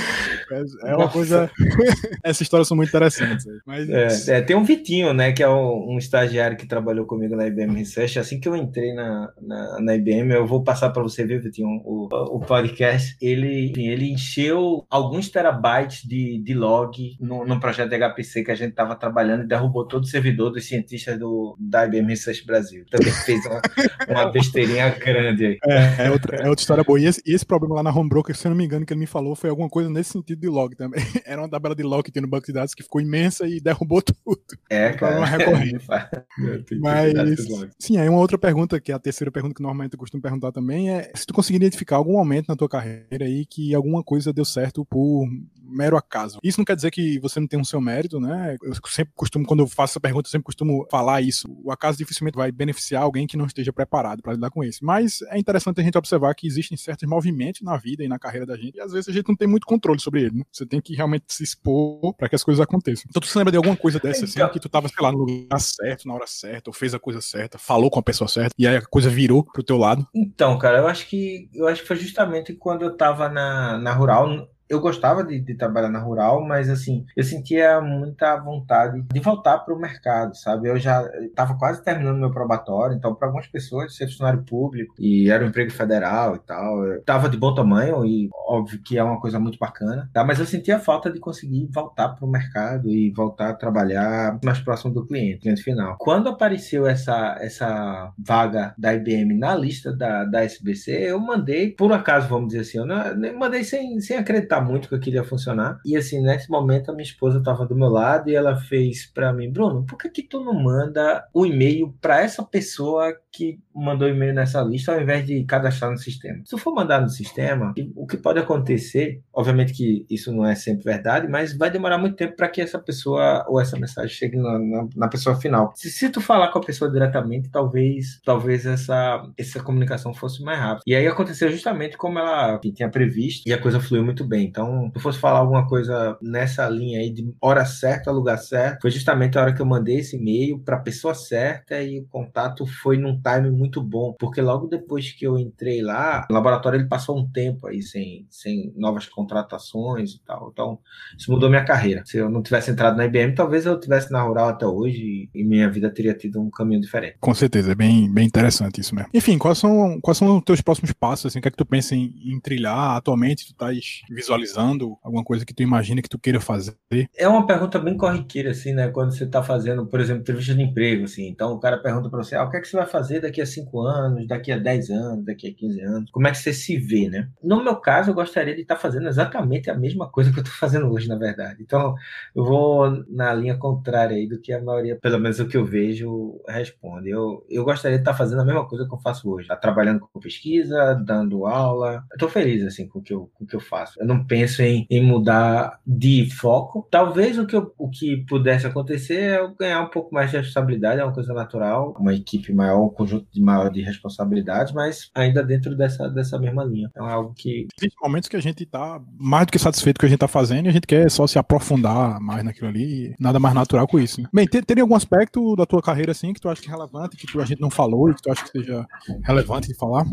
É, é uma nossa. coisa... Essas histórias são muito interessantes. Mas... É, é, tem um Vitinho, né, que é um, um, estagiário que trabalhou comigo na IBM Research. Assim que eu entrei na, na, na IBM, eu vou passar para você ver, Vitinho, o, o podcast. Ele, ele encheu alguns terabytes de, de log no, no projeto de HPC que a gente estava trabalhando e derrubou todo o servidor dos cientistas do, da IBM Research Brasil. Também fez uma, uma besteirinha grande aí. É, é, outra, é outra história boa. E esse, esse problema lá na Homebroker, se eu não me engano, que ele me falou, foi alguma coisa nesse sentido de log também. Era uma tabela de log que tinha no banco de dados que ficou imensa e derrubou tudo. É, cara. Uma recorrente. Mas, sim, aí uma outra pergunta, que é a terceira pergunta que normalmente eu costumo perguntar também, é se tu conseguir identificar algum momento na tua carreira aí que alguma coisa deu certo por mero acaso. Isso não quer dizer que você não tem um seu mérito, né? Eu sempre costumo, quando eu faço essa pergunta, eu sempre costumo falar isso. O acaso dificilmente vai beneficiar alguém que não esteja preparado para lidar com isso. Mas é interessante a gente observar que existem certos movimentos na vida e na carreira da gente, e às vezes a gente não tem muito controle sobre ele, né? Você tem que realmente se expor para que as coisas aconteçam. Então, tu se lembra de alguma coisa dessa, assim, então... que tu tava, sei lá, no lugar certo, na hora certa, ou fez a coisa certa, falou com a pessoa certa, e aí a coisa virou pro teu lado? Então, cara, eu acho que eu acho que foi justamente quando eu tava na, na Rural, eu gostava de, de, trabalhar na rural, mas assim, eu sentia muita vontade de voltar para o mercado, sabe? Eu já estava quase terminando meu probatório, então, para algumas pessoas, ser funcionário público e era um emprego federal e tal, estava de bom tamanho e óbvio que é uma coisa muito bacana, tá? Mas eu sentia falta de conseguir voltar para o mercado e voltar a trabalhar mais próximo do cliente, cliente final. Quando apareceu essa, essa vaga da IBM na lista da, da SBC, eu mandei, por acaso, vamos dizer assim, eu não, mandei sem, sem acreditar muito que eu queria funcionar. E assim, nesse momento a minha esposa estava do meu lado e ela fez para mim, Bruno, por que que tu não manda o e-mail para essa pessoa que mandou e-mail nessa lista ao invés de cadastrar no sistema? Se for mandar no sistema, o que pode acontecer, obviamente que isso não é sempre verdade, mas vai demorar muito tempo para que essa pessoa ou essa mensagem chegue na, na, na pessoa final. Se, se, tu falar com a pessoa diretamente, talvez talvez essa, essa comunicação fosse mais rápida. E aí aconteceu justamente como ela tinha previsto e a coisa fluiu muito bem. Então, se eu fosse falar alguma coisa nessa linha aí de hora certa, lugar certo, foi justamente a hora que eu mandei esse e-mail para a pessoa certa e o contato foi num time muito bom, porque logo depois que eu entrei lá, o laboratório ele passou um tempo aí sem, sem novas contratações e tal. Então, isso mudou minha carreira. Se eu não tivesse entrado na IBM, talvez eu tivesse na Rural até hoje e minha vida teria tido um caminho diferente. Com certeza, é bem, bem interessante isso mesmo. Enfim, quais são, quais são os teus próximos passos? Assim, o que é que tu pensa em, em trilhar atualmente? Tu estás visualizando visualizando? Alguma coisa que tu imagina que tu queira fazer? É uma pergunta bem corriqueira, assim, né? Quando você está fazendo, por exemplo, entrevista de emprego, assim. Então o cara pergunta para você, ah, o que é que você vai fazer daqui a 5 anos, daqui a 10 anos, daqui a 15 anos? Como é que você se vê, né? No meu caso, eu gostaria de estar tá fazendo exatamente a mesma coisa que eu estou fazendo hoje, na verdade. Então, eu vou na linha contrária aí do que a maioria, pelo menos o que eu vejo, responde. Eu, eu gostaria de estar tá fazendo a mesma coisa que eu faço hoje. Tá trabalhando com pesquisa, dando aula. Eu tô feliz, assim, com o que eu, com o que eu faço. Eu não não penso em, em mudar de foco. Talvez o que, eu, o que pudesse acontecer é eu ganhar um pouco mais de responsabilidade, é uma coisa natural, uma equipe maior, um conjunto de maior de responsabilidades, mas ainda dentro dessa, dessa mesma linha. Então é algo que. Existem momentos que a gente está mais do que satisfeito com o que a gente está fazendo e a gente quer só se aprofundar mais naquilo ali. Nada mais natural com isso. Né? Bem, tem, tem algum aspecto da tua carreira assim que tu acha que é relevante, que tu, a gente não falou e que tu acha que seja relevante de falar?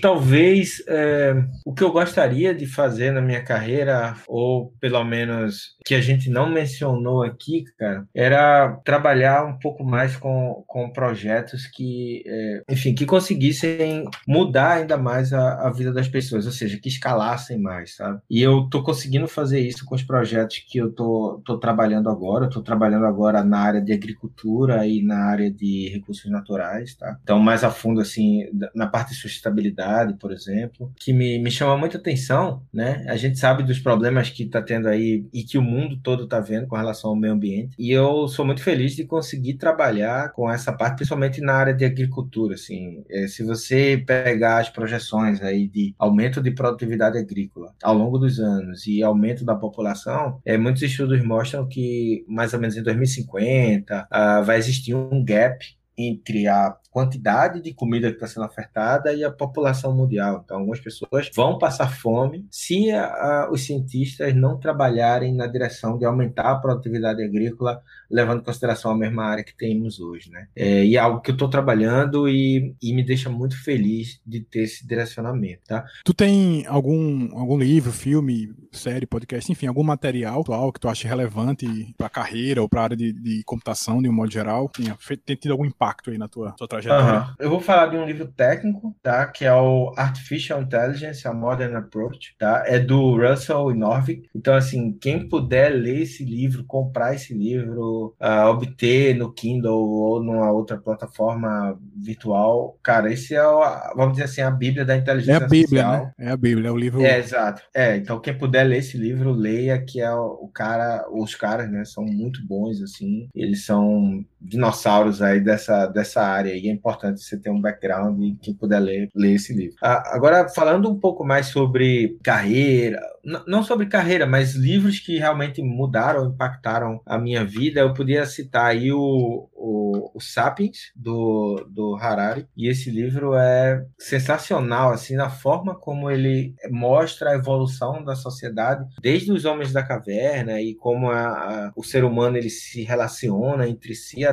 Talvez é, o que eu gostaria de fazer na minha carreira, ou pelo menos que a gente não mencionou aqui, cara, era trabalhar um pouco mais com, com projetos que, é, enfim, que conseguissem mudar ainda mais a, a, vida das pessoas, ou seja, que escalassem mais, sabe? E eu tô conseguindo fazer isso com os projetos que eu tô, tô trabalhando agora. Eu tô trabalhando agora na área de agricultura e na área de recursos naturais, tá? Então, mais a fundo, assim, na parte de sustentabilidade, por exemplo, que me, me chama muita atenção, né? A gente sabe dos problemas que está tendo aí e que o mundo todo está vendo com relação ao meio ambiente. E eu sou muito feliz de conseguir trabalhar com essa parte, principalmente na área de agricultura, assim. É, se você pegar as projeções aí de aumento de produtividade agrícola ao longo dos anos e aumento da população, é, muitos estudos mostram que mais ou menos em 2050 uh, ah, vai existir um gap entre a quantidade de comida que está sendo ofertada e a população mundial. Então, algumas pessoas vão passar fome se a, a, os cientistas não trabalharem na direção de aumentar a produtividade agrícola, levando em consideração a mesma área que temos hoje. Né? É, e é algo que eu estou trabalhando e, e, me deixa muito feliz de ter esse direcionamento. Tá? Tu tem algum, algum livro, filme, série, podcast, enfim, algum material atual que tu acha relevante para a carreira ou para a área de, de, computação, de um modo geral, tenha, tem tido algum impacto aí na tua, tua trajetória? Trajetória. Uhum. Eu vou falar de um livro técnico, tá? Que é o Artificial Intelligence, a Modern Approach, tá? É do Russell e Norvig. Então, assim, quem puder ler esse livro, comprar esse livro, uh, obter no Kindle ou numa outra plataforma virtual, cara, esse é, o, vamos dizer assim, a Bíblia da inteligência É a Bíblia, né? É a Bíblia, é o livro. É, exato. É, então quem puder ler esse livro, leia, que é o cara, os caras, né, são muito bons, assim. Eles são dinossauros aí dessa, dessa área e é importante você ter um background e quem puder ler, ler esse livro. Ah, agora, falando um pouco mais sobre carreira, não sobre carreira, mas livros que realmente mudaram, impactaram a minha vida, eu podia citar aí o, o, o Sapiens, do, do Harari, e esse livro é sensacional, assim, na forma como ele mostra a evolução da sociedade, desde os homens da caverna e como a, a, o ser humano ele se relaciona entre si,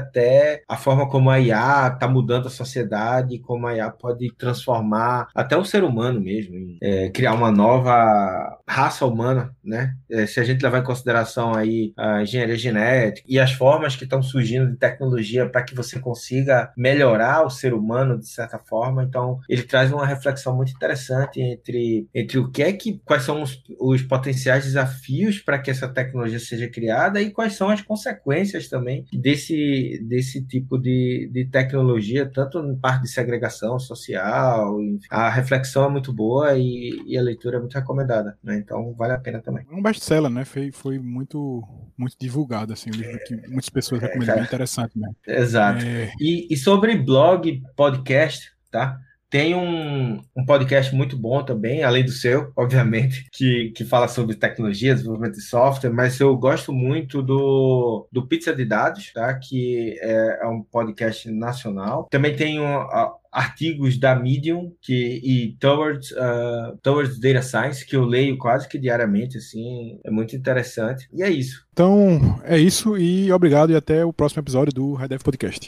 a forma como a IA está mudando a sociedade, como a IA pode transformar até o ser humano mesmo, em, é, criar uma nova raça humana, né? É, se a gente levar em consideração aí a engenharia genética e as formas que estão surgindo de tecnologia para que você consiga melhorar o ser humano de certa forma, então ele traz uma reflexão muito interessante entre, entre o que é que quais são os, os potenciais desafios para que essa tecnologia seja criada e quais são as consequências também desse desse tipo de, de tecnologia, tanto em parte de segregação social, a reflexão é muito boa e, e a leitura é muito recomendada, né? Então vale a pena também. É um best-seller, né? Foi, foi muito, muito divulgado, assim, um livro que muitas pessoas é, recomendam, bem interessante mesmo. Exato. É... E, e sobre blog, podcast, tá? Tem um, um podcast muito bom também, além do seu, obviamente, que, que fala sobre tecnologia, desenvolvimento de software, mas eu gosto muito do, do Pizza de Dados, tá? que é, é um podcast nacional. Também tem um, artigos da Medium que, e Towards, uh, Towards Data Science, que eu leio quase que diariamente, assim, é muito interessante. E é isso. Então, é isso e obrigado e até o próximo episódio do Red Dev Podcast.